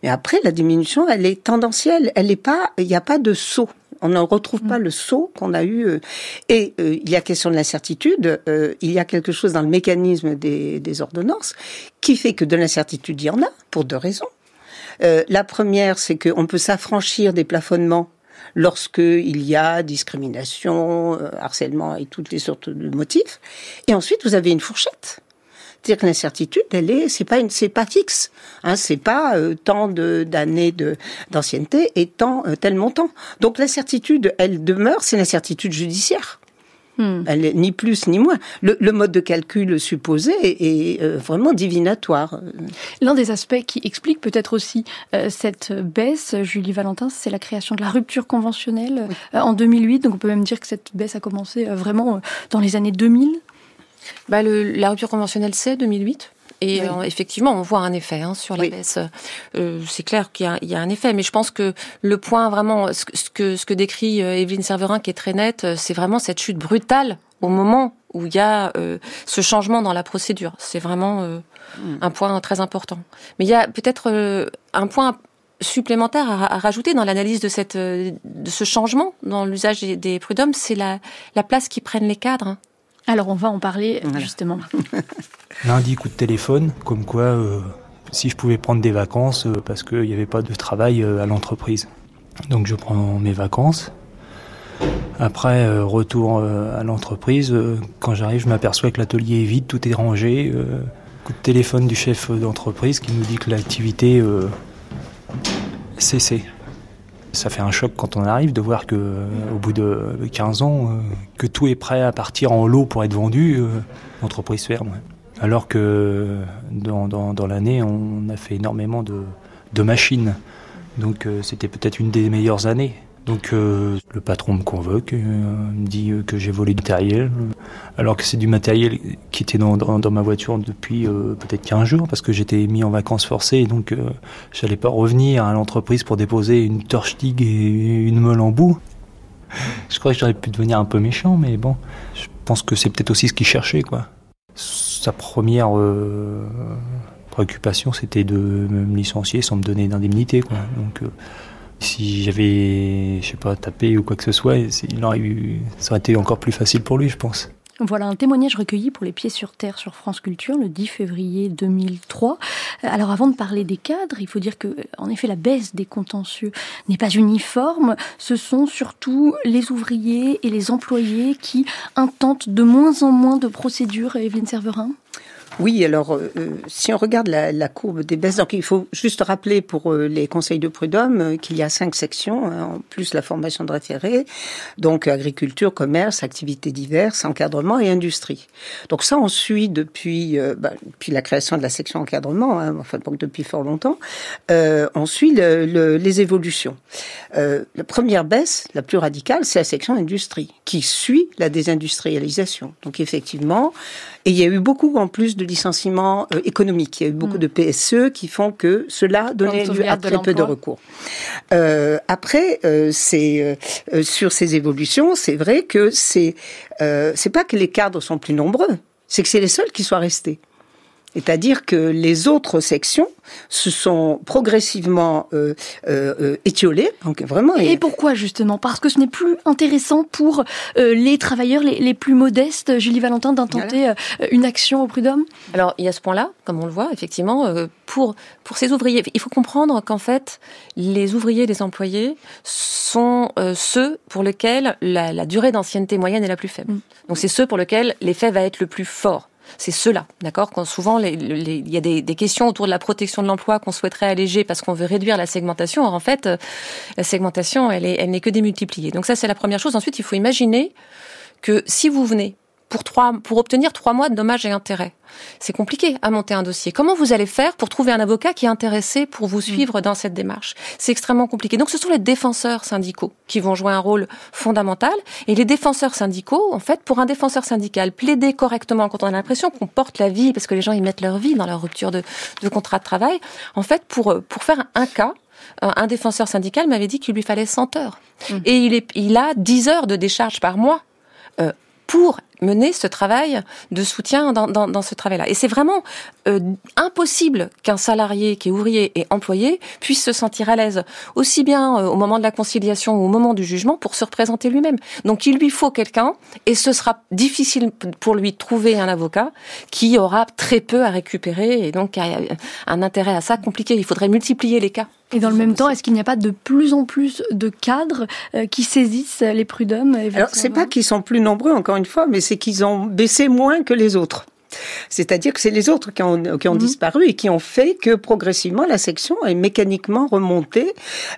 Et après, la diminution, elle est tendancielle. Elle n'est pas, il n'y a pas de saut. On ne retrouve pas le saut qu'on a eu. Et euh, il y a question de l'incertitude. Euh, il y a quelque chose dans le mécanisme des, ordonnances qui fait que de l'incertitude, il y en a, pour deux raisons. Euh, la première, c'est qu'on peut s'affranchir des plafonnements lorsqu'il y a discrimination, harcèlement et toutes les sortes de motifs. Et ensuite, vous avez une fourchette dire que l'incertitude, elle est, c'est pas une, c'est pas fixe. Hein, c'est pas euh, tant de, d'années de, d'ancienneté et tant euh, tel montant. Donc l'incertitude, elle demeure, c'est l'incertitude judiciaire. Hmm. Elle est ni plus ni moins. Le, le, mode de calcul supposé est, euh, vraiment divinatoire. L'un des aspects qui explique peut-être aussi euh, cette baisse, Julie Valentin, c'est la création de la rupture conventionnelle euh, en 2008. Donc on peut même dire que cette baisse a commencé vraiment dans les années 2000 bah, le, La rupture conventionnelle, c'est 2008. Et oui. euh, effectivement, on voit un effet hein, sur la oui. baisse. Euh, c'est clair qu'il y, y, a un effet, mais je pense que le point vraiment, ce, ce que, ce que décrit euh, Evelyne Serverin, qui est très net, euh, c'est vraiment cette chute brutale au moment où il y a euh, ce changement dans la procédure. C'est vraiment euh, mmh. un point très important. Mais il y a peut-être euh, un point supplémentaire à, à rajouter dans l'analyse de, cette, de ce changement dans l'usage des, des prud'hommes, c'est la, la place qui prennent les cadres. Alors on va en parler voilà. justement. (laughs) Lundi, coup de téléphone, comme quoi euh, si je pouvais prendre des vacances euh, parce qu'il n'y avait pas de travail euh, à l'entreprise. Donc je prends mes vacances. Après, euh, retour euh, à l'entreprise. Euh, quand j'arrive, je m'aperçois que l'atelier est vide, tout est rangé. coup de téléphone du chef d'entreprise qui nous dit que l'activité cessé. Ça fait un choc quand on arrive de voir que au bout de 15 ans, que tout est prêt à partir en lot pour être vendu, l'entreprise ferme. Alors que dans, dans, dans l'année, on a fait énormément de, de machines. Donc euh, c'était peut-être une des meilleures années. Donc euh, le patron me convoque, euh, me dit que j'ai volé du matériel, alors que c'est du matériel qui était dans, ma voiture depuis euh, peut-être 15 jours, parce que j'étais mis en vacances forcées, et donc euh, j'allais pas revenir à l'entreprise pour déposer une torche tig et une meule en bout. Je crois que j'aurais pu devenir un peu méchant, mais bon, je pense que c'est peut-être aussi ce qu'il cherchait, quoi sa première euh, préoccupation, c'était de me licencier sans me donner d'indemnité. Quoi. Donc, euh, si j'avais, tapé ou quoi que ce soit, il ça aurait été encore plus facile pour lui, je pense. Voilà un témoignage recueilli pour les pieds sur terre sur France Culture le 10 février 2003. Alors avant de parler des cadres, il faut dire que en effet la baisse des contentieux n'est pas uniforme, ce sont surtout les ouvriers et les employés qui intentent de moins en moins de procédures Evelyne Serverin? Oui, alors euh, si on regarde la, la, courbe des baisses, donc il faut juste rappeler pour euh, les conseils de prud'homme euh, qu'il y a cinq sections, hein, en plus la formation de référé, donc agriculture, commerce, activités diverses, encadrement et industrie. Donc ça, on suit depuis, euh, bah, depuis la création de la section encadrement, hein, enfin donc depuis fort longtemps, euh, on suit le, le, les évolutions. la première baisse, la plus radicale, c'est la section industrie, qui suit la désindustrialisation. Donc effectivement, et il y a eu beaucoup en plus de licenciements euh, économiques. Il y a eu beaucoup mmh. de PSE qui font que cela donnait lieu à très peu de recours. Euh, après, euh, c'est euh, sur ces évolutions, c'est vrai que c'est euh, c'est pas que les cadres sont plus nombreux, c'est que c'est les seuls qui soient restés. C'est-à-dire que les autres sections se sont progressivement euh, euh, étiolées. Donc vraiment. Et, et pourquoi justement? Parce que ce n'est plus intéressant pour euh, les travailleurs les, les, plus modestes, Julie Valentin, d'intenter voilà. Euh, une action au prud'homme? Alors il y a ce point-là, comme on le voit effectivement, euh, pour pour ces ouvriers, il faut comprendre qu'en fait les ouvriers, les employés sont euh, ceux pour lesquels la, la durée d'ancienneté moyenne est la plus faible. Mm. Donc c'est ceux pour lesquels l'effet va être le plus fort. C'est ceux-là, d'accord Quand souvent il y a des, questions autour de la protection de l'emploi qu'on souhaiterait alléger parce qu'on veut réduire la segmentation. Or, en fait, euh, la segmentation, elle n'est que démultipliée. Donc ça, c'est la première chose. Ensuite, il faut imaginer que si vous venez pour, trois, pour obtenir trois mois de dommages et intérêts. C'est compliqué à monter un dossier. Comment vous allez faire pour trouver un avocat qui est intéressé pour vous suivre dans cette démarche? C'est extrêmement compliqué. Donc ce sont les défenseurs syndicaux qui vont jouer un rôle fondamental. Et les défenseurs syndicaux, en fait, pour un défenseur syndical, plaider correctement quand on a l'impression qu'on porte la vie, parce que les gens y mettent leur vie dans leur rupture de, de contrat de travail, en fait, pour, pour faire un cas, un défenseur syndical m'avait dit qu'il lui fallait 100 heures. Mmh. Et il, est, il a 10 heures de décharge par mois euh, pour mener ce travail de soutien dans, dans, ce travail-là. Et c'est vraiment euh, impossible qu'un salarié qui est ouvrier et employé puisse se sentir à l'aise, aussi bien euh, au moment de la conciliation ou au moment du jugement, pour se représenter lui-même. Donc il lui faut quelqu'un, et ce sera difficile pour lui de trouver un avocat qui aura très peu à récupérer, et donc un intérêt à ça compliqué. Il faudrait multiplier les cas. Et dans le même temps, est-ce qu'il n'y a pas de plus en plus de cadres euh, qui saisissent les prud'hommes Alors, c'est pas qu'ils sont plus nombreux, encore une fois, mais c'est qu'ils ont baissé moins que les autres. C'est-à-dire que c'est les autres qui ont, qui ont mhm. disparu et qui ont fait que progressivement la section est mécaniquement remontée.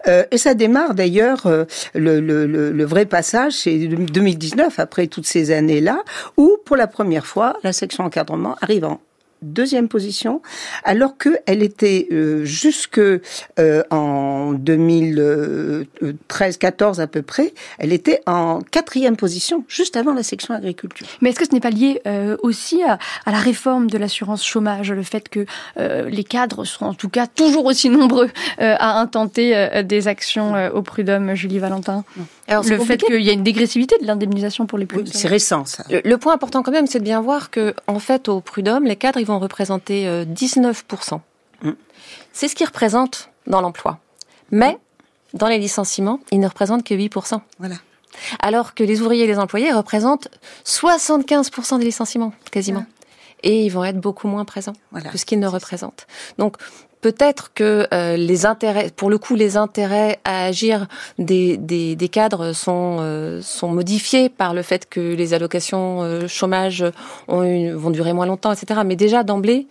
Euh, et ça démarre d'ailleurs euh, le, le, le, vrai passage, c'est 2019 après toutes ces années-là, où pour la première fois la section encadrement arrive en deuxième position, alors qu'elle était euh, jusque euh, en 2013-14 à peu près, elle était en quatrième position, juste avant la section agriculture. Mais est-ce que ce n'est pas lié euh, aussi à, à, la réforme de l'assurance chômage, le fait que euh, les cadres sont en tout cas toujours aussi nombreux à intenter des actions au prud'homme, Julie Valentin? Alors, Le fait qu'il y a une dégressivité de l'indemnisation pour les prud'hommes. c'est récent ça. Le, le, point important quand même, c'est de bien voir que en fait au prud'homme, les cadres ils vont représenter 19%. Euh, mm. C'est ce qu'ils représentent dans l'emploi. Mais dans les licenciements, ils ne représentent que 8%. Voilà. Alors que les ouvriers et les employés représentent 75% des licenciements, quasiment. Et ils vont être beaucoup moins présents que ce qu'ils ne représentent. Donc, peut-être que euh, les intérêts, pour le coup, les intérêts à agir des, des, cadres sont, euh, sont modifiés par le fait que les allocations euh, chômage ont vont durer moins longtemps, etc. Mais déjà d'emblée,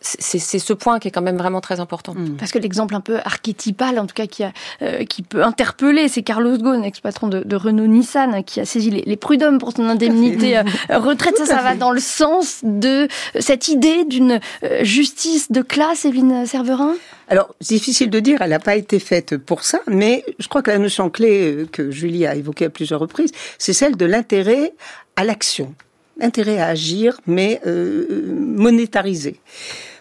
c'est ce point qui est quand même vraiment très important. Mm. Parce que l'exemple un peu archétypal, en tout cas qui, a, euh, qui peut interpeller, c'est Carlos Ghosn, ex-patron de, de, Renault-Nissan, qui a saisi les, les, prud'hommes pour son indemnité euh, retraite. ça, ça va dans le sens de cette idée d'une euh, justice de classe, Evelyne Serverin? Alors, difficile de dire, elle n'a pas été faite pour ça, mais je crois que la notion clé que Julie a évoquée à plusieurs reprises, c'est celle de l'intérêt à l'action, intérêt à agir, mais euh, monétarisé.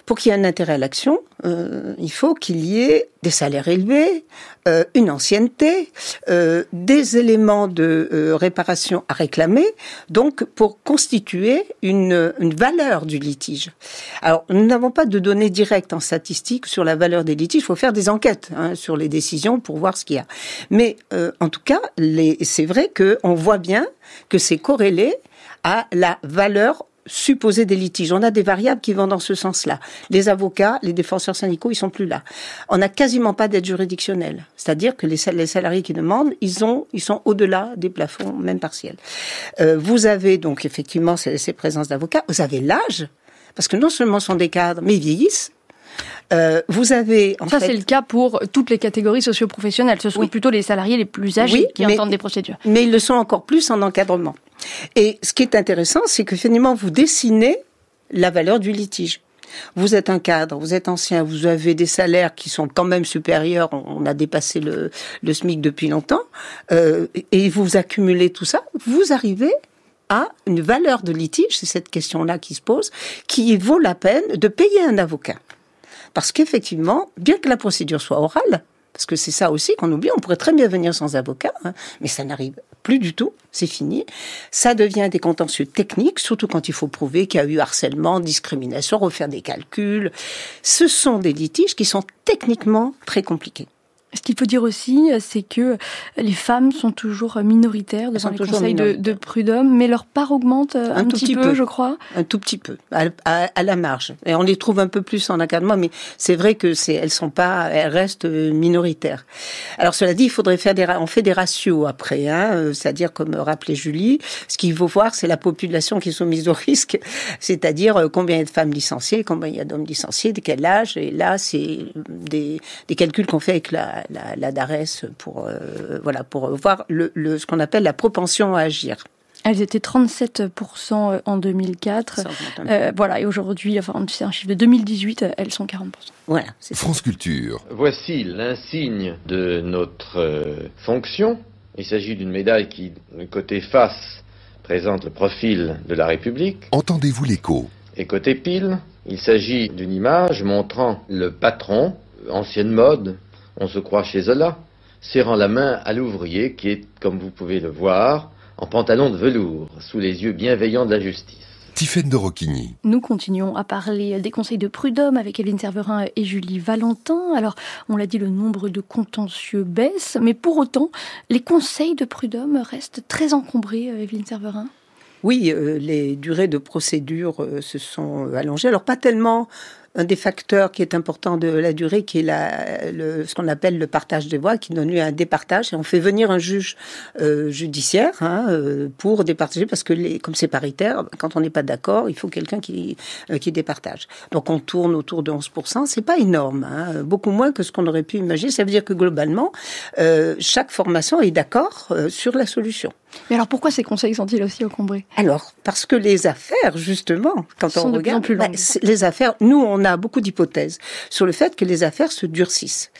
Pour qu'il y ait un intérêt à l'action, euh, il faut qu'il y ait des salaires élevés, euh, une ancienneté, euh, des éléments de réparation à réclamer, donc pour constituer une, valeur du litige. Alors, nous n'avons pas de données directes en statistique sur la valeur des litiges. Il faut faire des enquêtes hein, sur les décisions pour voir ce qu'il y a. Mais en tout cas, c'est vrai qu'on voit bien que c'est corrélé à la valeur supposer des litiges. On a des variables qui vont dans ce sens-là. Les avocats, les défenseurs syndicaux, ils sont plus là. On n'a quasiment pas d'aide juridictionnelle. C'est-à-dire que les, salariés qui demandent, ils ont, ils sont au-delà des plafonds, même partiels. Euh, vous avez donc effectivement ces, ces présences d'avocats. Vous avez l'âge, parce que non seulement sont des cadres, mais ils vieillissent. Euh, vous avez en ça c'est le cas pour toutes les catégories socioprofessionnelles. Ce sont plutôt les salariés les plus âgés qui entendent des procédures. Mais ils le sont encore plus en encadrement. Et ce qui est intéressant, c'est que finalement vous dessinez la valeur du litige. Vous êtes un cadre, vous êtes ancien, vous avez des salaires qui sont quand même supérieurs. On a dépassé le, le SMIC depuis longtemps, euh, et vous accumulez tout ça. Vous arrivez à une valeur de litige, c'est cette question-là qui se pose, qui vaut la peine de payer un avocat. Parce qu'effectivement, bien que la procédure soit orale, parce que c'est ça aussi qu'on oublie, on pourrait très bien venir sans avocat, hein, mais ça n'arrive plus du tout, c'est fini. Ça devient des contentieux techniques, surtout quand il faut prouver qu'il y a eu harcèlement, discrimination, refaire des calculs. Ce sont des litiges qui sont techniquement très compliqués. Ce qu'il faut dire aussi, c'est que les femmes sont toujours minoritaires devant les conseils de, de, prud'homme, mais leur part augmente un, tout petit, peu, je crois. Un tout petit peu, à, la marge. Et on les trouve un peu plus en encadrement, mais c'est vrai que c'est, elles sont pas, elles restent minoritaires. Alors cela dit, il faudrait faire des, on fait des ratios après, hein, euh, c'est-à-dire comme rappelait Julie, ce qu'il faut voir, c'est la population qui est soumise au risque, (laughs) c'est-à-dire euh, combien il y a de femmes licenciées, combien il y a d'hommes licenciés, de quel âge. Et là, c'est des, des calculs qu'on fait avec la, la, la DARES pour, euh, voilà, pour voir le, le, ce qu'on appelle la propension à agir. Elles étaient 37% en 2004. Euh, voilà, et aujourd'hui, enfin, c'est un chiffre de 2018, elles sont 40%. Voilà. France Culture. Voici l'insigne de notre euh, fonction. Il s'agit d'une médaille qui, côté face, présente le profil de la République. Entendez-vous l'écho? Et côté pile, il s'agit d'une image montrant le patron, ancienne mode, on se croit chez Zola, serrant la main à l'ouvrier qui est, comme vous pouvez le voir, en pantalon de velours, sous les yeux bienveillants de la justice. Tiffaine de Rocchigny. Nous continuons à parler des conseils de prud'homme avec Evelyne Serverin et Julie Valentin. Alors, on l'a dit, le nombre de contentieux baisse, mais pour autant, les conseils de prud'homme restent très encombrés, euh, Evelyne Serverin. Oui, euh, les durées de procédure euh, se sont allongées. Alors, pas tellement un des facteurs qui est important de la durée, qui est la, le, ce qu'on appelle le partage des voix, qui donne lieu à un départage. Et on fait venir un juge euh, judiciaire hein, euh, pour départager, parce que les, comme c'est paritaire, quand on n'est pas d'accord, il faut quelqu'un qui, euh, qui départage. Donc on tourne autour de 11%. C'est pas énorme, hein, beaucoup moins que ce qu'on aurait pu imaginer. Ça veut dire que globalement, euh, chaque formation est d'accord euh, sur la solution. Mais alors pourquoi ces conseils sont-ils aussi encombrés? Alors parce que les affaires, justement, quand on regarde, plus bah, les affaires, nous on a beaucoup d'hypothèses sur le fait que les affaires se durcissent.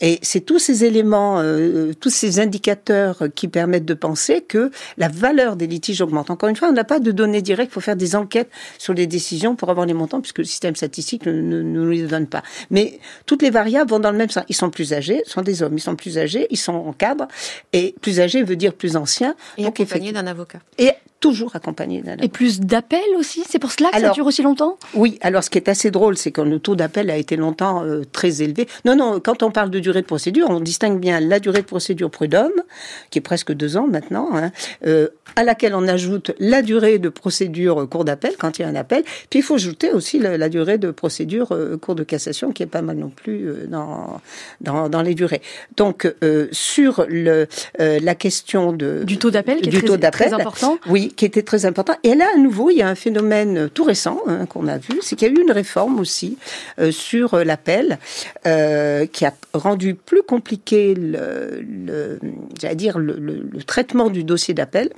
Et c'est tous ces éléments, euh, tous ces indicateurs qui permettent de penser que la valeur des litiges augmente. Encore une fois, on n'a pas de données directes. Il faut faire des enquêtes sur les décisions pour avoir les montants, puisque le système statistique ne, ne, ne nous les donne pas. Mais toutes les variables vont dans le même sens. Ils sont plus âgés, ce sont des hommes. Ils sont plus âgés, ils sont en cadre. Et plus âgé veut dire plus ancien. Et donc, accompagné d'un avocat. Et toujours accompagné d'un Et plus d'appels aussi C'est pour cela que alors, ça dure aussi longtemps? Oui, alors ce qui est assez drôle, c'est que le taux d'appel a été longtemps euh, très élevé. Non, non, quand on parle de durée de procédure, on distingue bien la durée de procédure prud'homme, qui est presque deux ans maintenant, hein, euh, à laquelle on ajoute la durée de procédure cour d'appel, quand il y a un appel. Puis il faut ajouter aussi la, la durée de procédure euh, cour de cassation, qui est pas mal non plus euh, dans, dans, dans, les durées. Donc, euh, sur le, la question de... Du taux d'appel, qui est très, très important Oui, qui était très important. Et là, à nouveau, il y a un phénomène tout récent hein, qu'on a vu, c'est qu'il y a eu une réforme aussi euh, sur l'appel euh, qui a rendu plus compliqué le, le dire le, le traitement du dossier d'appel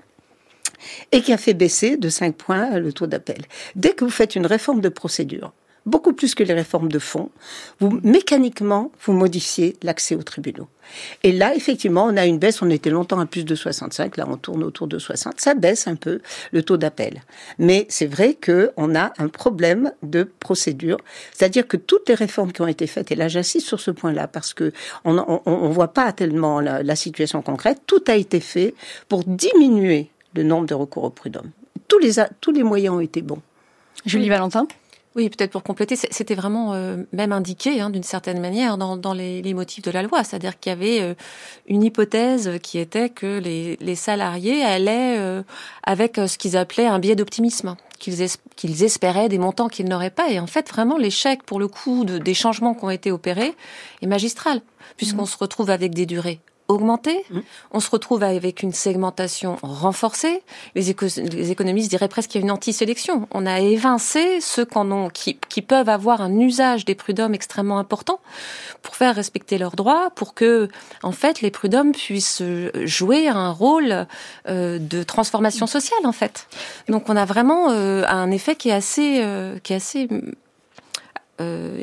et qui a fait baisser de 5 points le taux d'appel. Dès que vous faites une réforme de procédure, beaucoup plus que les réformes de fond, vous mécaniquement vous modifiez l'accès aux tribunaux. Et là, effectivement, on a une baisse. On était longtemps à plus de 65. Là, on tourne autour de 60. Ça baisse un peu le taux d'appel. Mais c'est vrai que on a un problème de procédure. C'est-à-dire que toutes les réformes qui ont été faites, et là, j'insiste sur ce point-là parce que on, on voit pas tellement la, situation concrète. Tout a été fait pour diminuer le nombre de recours au prud'homme. Tous les moyens ont été bons. Julie Valentin? Oui, peut-être pour compléter, c'était vraiment euh, même indiqué hein, d'une certaine manière dans, dans les, les, motifs de la loi, c'est-à-dire qu'il y avait euh, une hypothèse qui était que les, les salariés allaient euh, avec ce qu'ils appelaient un biais d'optimisme, qu'ils es, qu'ils espéraient des montants qu'ils n'auraient pas. Et en fait, vraiment, l'échec, pour le coup, de, des changements qui ont été opérés est magistral, puisqu'on mmh. se retrouve avec des durées Mmh. On se retrouve avec une segmentation renforcée. Les, éco les économistes diraient presque qu'il y a une anti-sélection. On a évincé ceux ont, qui, qui, peuvent avoir un usage des prud'hommes extrêmement important pour faire respecter leurs droits, pour que, en fait, les prud'hommes puissent jouer un rôle euh, de transformation sociale, en fait. Donc, on a vraiment euh, un effet qui est assez, euh, qui est assez euh,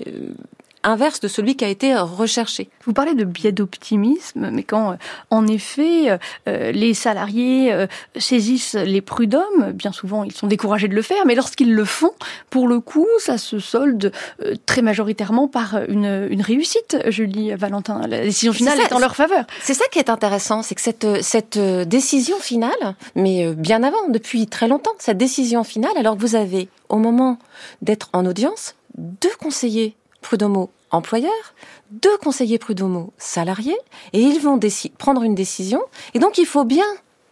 inverse de celui qui a été recherché. Vous parlez de biais d'optimisme, mais quand, euh, en effet, euh, les salariés euh, saisissent les prud'hommes, bien souvent ils sont découragés de le faire, mais lorsqu'ils le font, pour le coup, ça se solde euh, très majoritairement par une, une, réussite, Julie Valentin. La décision finale est, est en leur faveur. C'est ça qui est intéressant, c'est que cette, cette décision finale, mais bien avant, depuis très longtemps, cette décision finale, alors que vous avez, au moment d'être en audience, deux conseillers prud'homaux employeurs, deux conseillers prud'homaux salariés, et ils vont prendre une décision. Et donc, il faut bien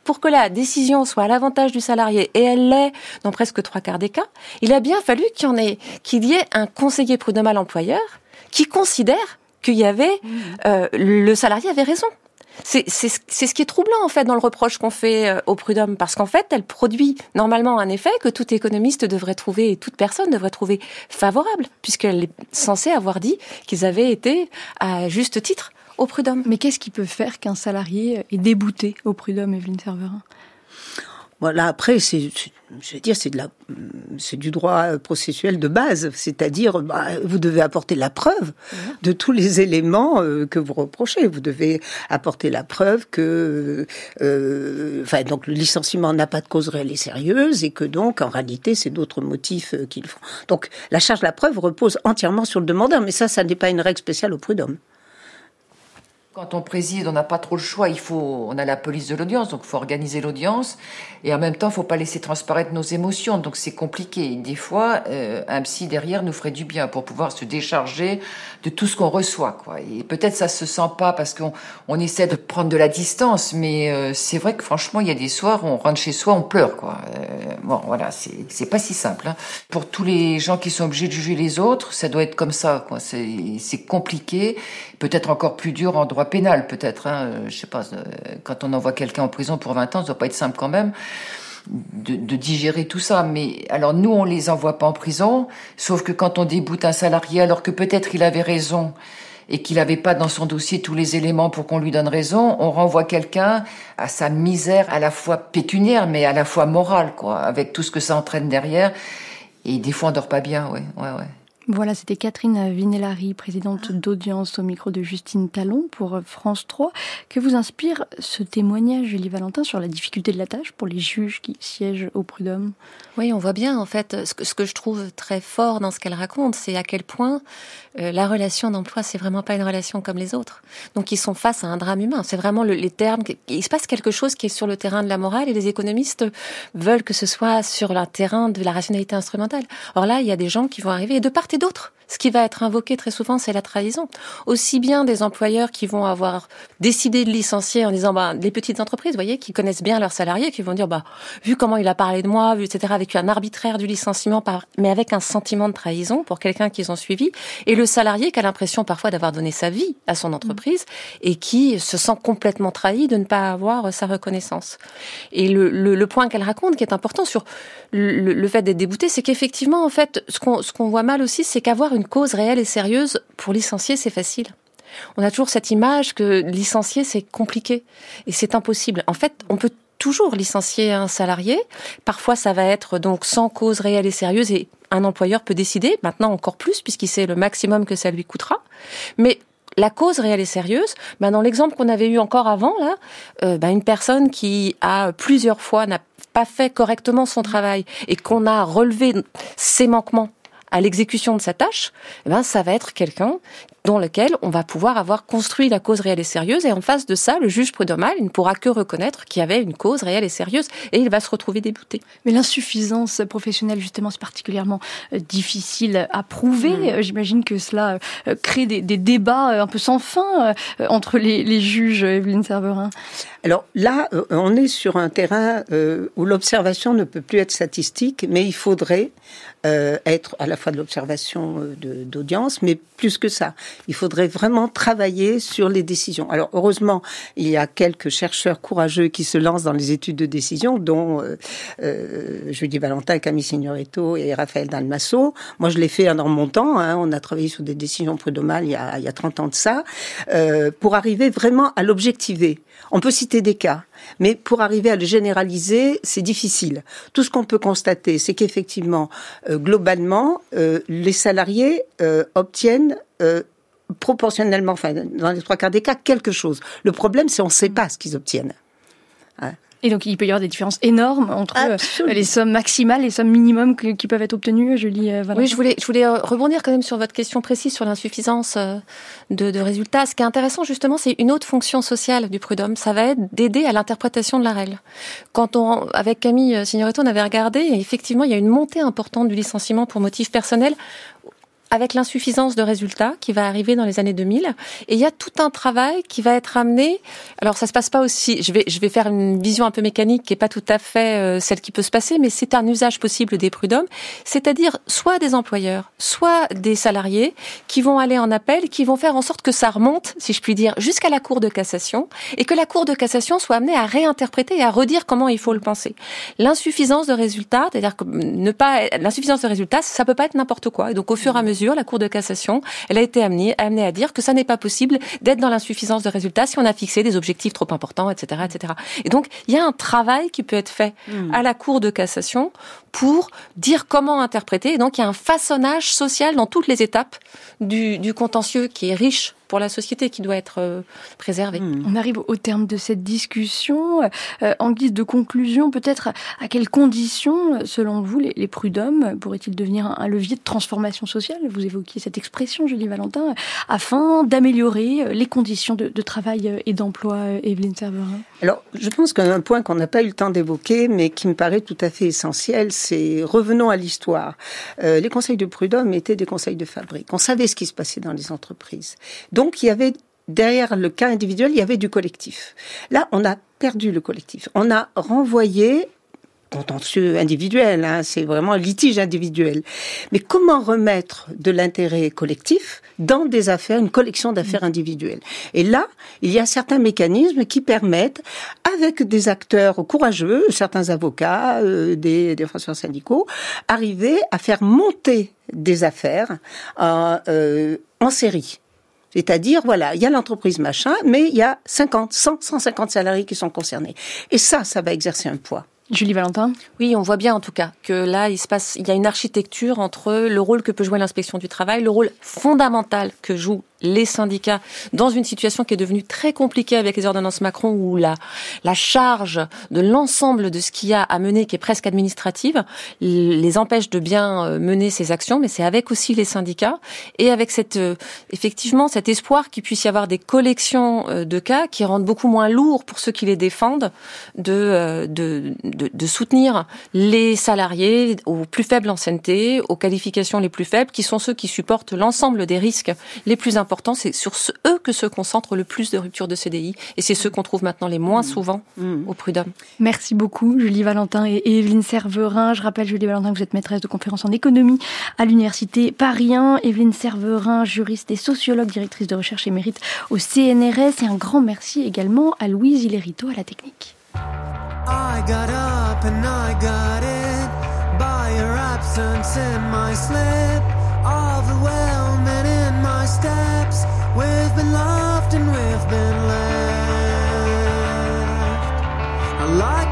pour que la décision soit à l'avantage du salarié, et elle l'est dans presque trois quarts des cas, il a bien fallu qu'il y en ait, qu'il y ait un conseiller prud'homal employeur qui considère qu'il y avait, mmh. euh, le salarié avait raison. C'est ce qui est troublant en fait dans le reproche qu'on fait euh, au prud'homme parce qu'en fait elle produit normalement un effet que tout économiste devrait trouver et toute personne devrait trouver favorable puisqu'elle est censée avoir dit qu'ils avaient été à juste titre au prud'homme. Mais qu'est-ce qui peut faire qu'un salarié est débouté au prud'homme, Evelyne Serverin voilà, après, c'est, je veux dire, c'est de la, c'est du droit processuel de base, c'est-à-dire, bah, vous devez apporter la preuve de tous les éléments euh, que vous reprochez. Vous devez apporter la preuve que, euh, enfin, donc le licenciement n'a pas de cause réelle et sérieuse et que donc, en réalité, c'est d'autres motifs euh, qu'ils font. Donc, la charge de la preuve repose entièrement sur le demandeur, mais ça, ça n'est pas une règle spéciale au prud'homme. Quand on préside, on n'a pas trop le choix. Il faut, on a la police de l'audience, donc il faut organiser l'audience. Et en même temps, il faut pas laisser transparaître nos émotions. Donc c'est compliqué. Des fois, euh, un psy derrière nous ferait du bien pour pouvoir se décharger de tout ce qu'on reçoit. Quoi. Et peut-être ça se sent pas parce qu'on on essaie de prendre de la distance. Mais euh, c'est vrai que franchement, il y a des soirs on rentre chez soi, on pleure. Quoi. Euh, bon, voilà, c'est, pas si simple. Hein. Pour tous les gens qui sont obligés de juger les autres, ça doit être comme ça. C'est compliqué. Peut-être encore plus dur en droit pénal, peut-être. Hein, euh, je sais pas, euh, quand on envoie quelqu'un en prison pour 20 ans, ça doit pas être simple quand même. De, digérer tout ça. Mais alors nous, on les envoie pas en prison, sauf que quand on déboute un salarié, alors que peut-être il avait raison et qu'il n'avait pas dans son dossier tous les éléments pour qu'on lui donne raison, on renvoie quelqu'un à sa misère à la fois pécuniaire, mais à la fois morale, quoi, avec tout ce que ça entraîne derrière. Et des fois, on dort pas bien, ouais, ouais, ouais. Voilà, c'était Catherine Vinellari, présidente d'audience au micro de Justine Talon pour France 3. Que vous inspire ce témoignage, Julie Valentin, sur la difficulté de la tâche pour les juges qui siègent au prud'homme? Oui, on voit bien, en fait, ce que, ce que je trouve très fort dans ce qu'elle raconte, c'est à quel point euh, la relation d'emploi, c'est vraiment pas une relation comme les autres. Donc, ils sont face à un drame humain. C'est vraiment le, les termes. Il se passe quelque chose qui est sur le terrain de la morale et les économistes veulent que ce soit sur le terrain de la rationalité instrumentale. Or là, il y a des gens qui vont arriver et de part et d'autre. Ce qui va être invoqué très souvent, c'est la trahison. Aussi bien des employeurs qui vont avoir décidé de licencier en disant, bah, les petites entreprises, vous voyez, qui connaissent bien leurs salariés, qui vont dire, bah, vu comment il a parlé de moi, vu, etc., avec un arbitraire du licenciement, mais avec un sentiment de trahison pour quelqu'un qu'ils ont suivi, et le salarié qui a l'impression parfois d'avoir donné sa vie à son entreprise et qui se sent complètement trahi de ne pas avoir sa reconnaissance. Et le, le, point qu'elle raconte, qui est important sur le, le fait d'être débouté, c'est qu'effectivement, en fait, ce qu'on ce qu'on voit mal aussi, c'est qu'avoir une cause réelle et sérieuse pour licencier, c'est facile. On a toujours cette image que licencier, c'est compliqué et c'est impossible. En fait, on peut toujours licencier un salarié. Parfois, ça va être donc sans cause réelle et sérieuse et un employeur peut décider, maintenant encore plus, puisqu'il sait le maximum que ça lui coûtera. Mais la cause réelle et sérieuse, ben dans l'exemple qu'on avait eu encore avant, là, euh, ben une personne qui a plusieurs fois n'a pas fait correctement son travail et qu'on a relevé ses manquements à l'exécution de sa tâche, eh ben, ça va être quelqu'un dans lequel on va pouvoir avoir construit la cause réelle et sérieuse. Et en face de ça, le juge prud'homal, il ne pourra que reconnaître qu'il y avait une cause réelle et sérieuse et il va se retrouver débouté. Mais l'insuffisance professionnelle, justement, c'est particulièrement euh, difficile à prouver. Mm. Euh, j'imagine que cela euh, crée des, débats un peu sans fin entre les, juges, Evelyne Serverin. Alors là, on est sur un terrain où l'observation ne peut plus être statistique, mais il faudrait être à la fois de l'observation d'audience, mais plus que ça, il faudrait vraiment travailler sur les décisions. Alors heureusement, il y a quelques chercheurs courageux qui se lancent dans les études de décision, dont euh, euh, Julie Valentin, Camille Signoretto et Raphaël Dalmasso. Moi, je l'ai fait dans mon temps. Hein, on a travaillé sur des décisions prud'homales il y a, il y a 30 ans de ça, euh, pour arriver vraiment à l'objectiver. On peut citer des cas, mais pour arriver à le généraliser, c'est difficile. Tout ce qu'on peut constater, c'est qu'effectivement, euh, globalement, euh, les salariés euh, obtiennent proportionnellement, enfin, dans les trois quarts des cas, quelque chose. Le problème, c'est on ne sait pas ce qu'ils obtiennent. Et donc, il peut y avoir des différences énormes entre euh, les sommes maximales et les sommes minimum qui peuvent être obtenues, Julie euh, Oui, je voulais, je voulais euh, rebondir quand même sur votre question précise sur l'insuffisance de, de, résultats. Ce qui est intéressant, justement, c'est une autre fonction sociale du prud'homme. Ça va être d'aider à l'interprétation de la règle. Quand on, avec Camille Signoretto, on avait regardé, effectivement, il y a une montée importante du licenciement pour motif personnel avec l'insuffisance de résultats qui va arriver dans les années 2000. Et il y a tout un travail qui va être amené. Alors ça se passe pas aussi. Je vais je vais faire une vision un peu mécanique qui est pas tout à fait euh, celle qui peut se passer, mais c'est un usage possible des prud'hommes, c'est-à-dire soit des employeurs, soit des salariés qui vont aller en appel, qui vont faire en sorte que ça remonte, si je puis dire, jusqu'à la Cour de cassation et que la Cour de cassation soit amenée à réinterpréter et à redire comment il faut le penser. L'insuffisance de résultats, c'est-à-dire que ne pas l'insuffisance de résultats, ça peut pas être n'importe quoi. Et donc au fur et à mesure la Cour de cassation, elle a été amenée, amenée à dire que ça n'est pas possible d'être dans l'insuffisance de résultats si on a fixé des objectifs trop importants, etc., etc. Et donc, il y a un travail qui peut être fait hmm. à la Cour de cassation pour dire comment interpréter. Et donc, il y a un façonnage social dans toutes les étapes du, du contentieux qui est riche pour la société qui doit être euh, préservée. Hmm. On arrive au terme de cette discussion. Euh, en guise de conclusion, peut-être à quelles conditions, selon vous, les, prud'hommes pourraient-ils devenir un levier de transformation sociale? Vous évoquiez cette expression, Julie Valentin, afin d'améliorer euh, les conditions de, travail et d'emploi, Evelyne Serverin. Alors, je pense qu'un point qu'on n'a pas eu le temps d'évoquer, mais qui me paraît tout à fait essentiel, c'est revenons à l'histoire. les conseils de prud'hommes étaient des conseils de fabrique. On savait ce qui se passait dans les entreprises. Donc il y avait derrière le cas individuel, il y avait du collectif. Là, on a perdu le collectif. On a renvoyé contentieux individuel, hein, c'est vraiment un litige individuel. Mais comment remettre de l'intérêt collectif dans des affaires, une collection d'affaires individuelles? Et là, il y a certains mécanismes qui permettent, avec des acteurs courageux, certains avocats, euh, des défenseurs syndicaux, arriver à faire monter des affaires euh, en série. C'est-à-dire, voilà, il y a l'entreprise machin, mais il y a 50, 100, 150 salariés qui sont concernés. Et ça, ça va exercer un poids. Julie Valentin? Oui, on voit bien en tout cas que là, il se passe, il y a une architecture entre le rôle que peut jouer l'inspection du travail, le rôle fondamental que joue les syndicats dans une situation qui est devenue très compliquée avec les ordonnances Macron où la, la charge de l'ensemble de ce qu'il y a à mener, qui est presque administrative, les empêche de bien euh, mener ces actions, mais c'est avec aussi les syndicats et avec cette, euh, effectivement, cet espoir qu'il puisse y avoir des collections euh, de cas qui rendent beaucoup moins lourd pour ceux qui les défendent de, de, de, de soutenir les salariés aux plus faibles anciennetés, aux qualifications les plus faibles, qui sont ceux qui supportent l'ensemble des risques les plus importants important, c'est sur eux que se concentre le plus de ruptures de CDI. Et c'est ceux qu'on trouve maintenant les moins mmh. souvent mmh. au prud'homme. Merci beaucoup, Julie Valentin et Evelyne Serverin. Je rappelle, Julie Valentin, que vous êtes maîtresse de conférence en économie à l'Université Paris 1. Evelyne Serverin, juriste et sociologue, directrice de recherche émérite au CNRS. Et un grand merci également à Louise Hilerito à la technique. I got up and I got it by your absence in my sleep. in my steps. I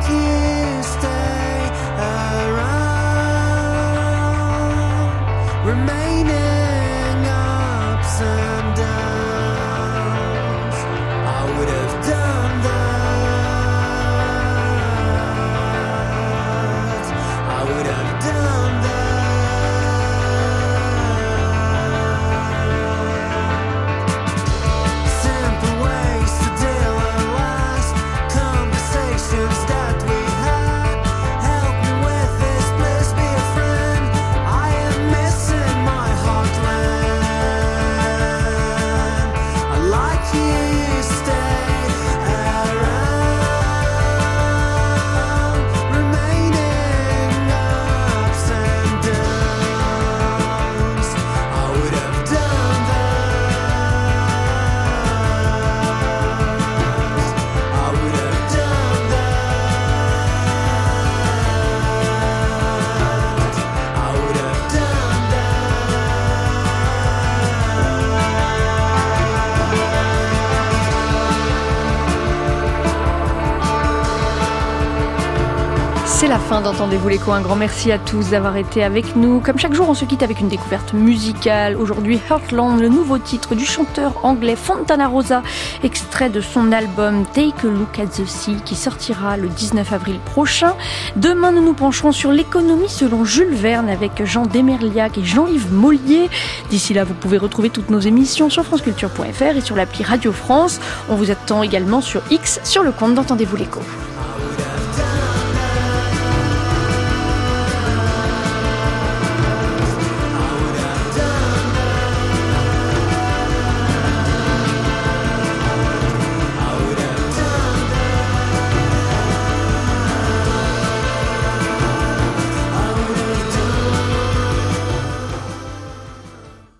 d'Entendez-vous l'écho. Un grand merci à tous d'avoir été avec nous. Comme chaque jour, on se quitte avec une découverte musicale. Aujourd'hui, Heartland, le nouveau titre du chanteur anglais Fontana Rosa, extrait de son album Take a Look at the Sea, qui sortira le 19 avril prochain. Demain, nous nous pencherons sur l'économie selon Jules Verne avec Jean Demerliac et Jean-Yves Mollier. D'ici là, vous pouvez retrouver toutes nos émissions sur franceculture.fr et sur l'appli Radio France. On vous attend également sur X sur le compte d'Entendez-vous l'écho.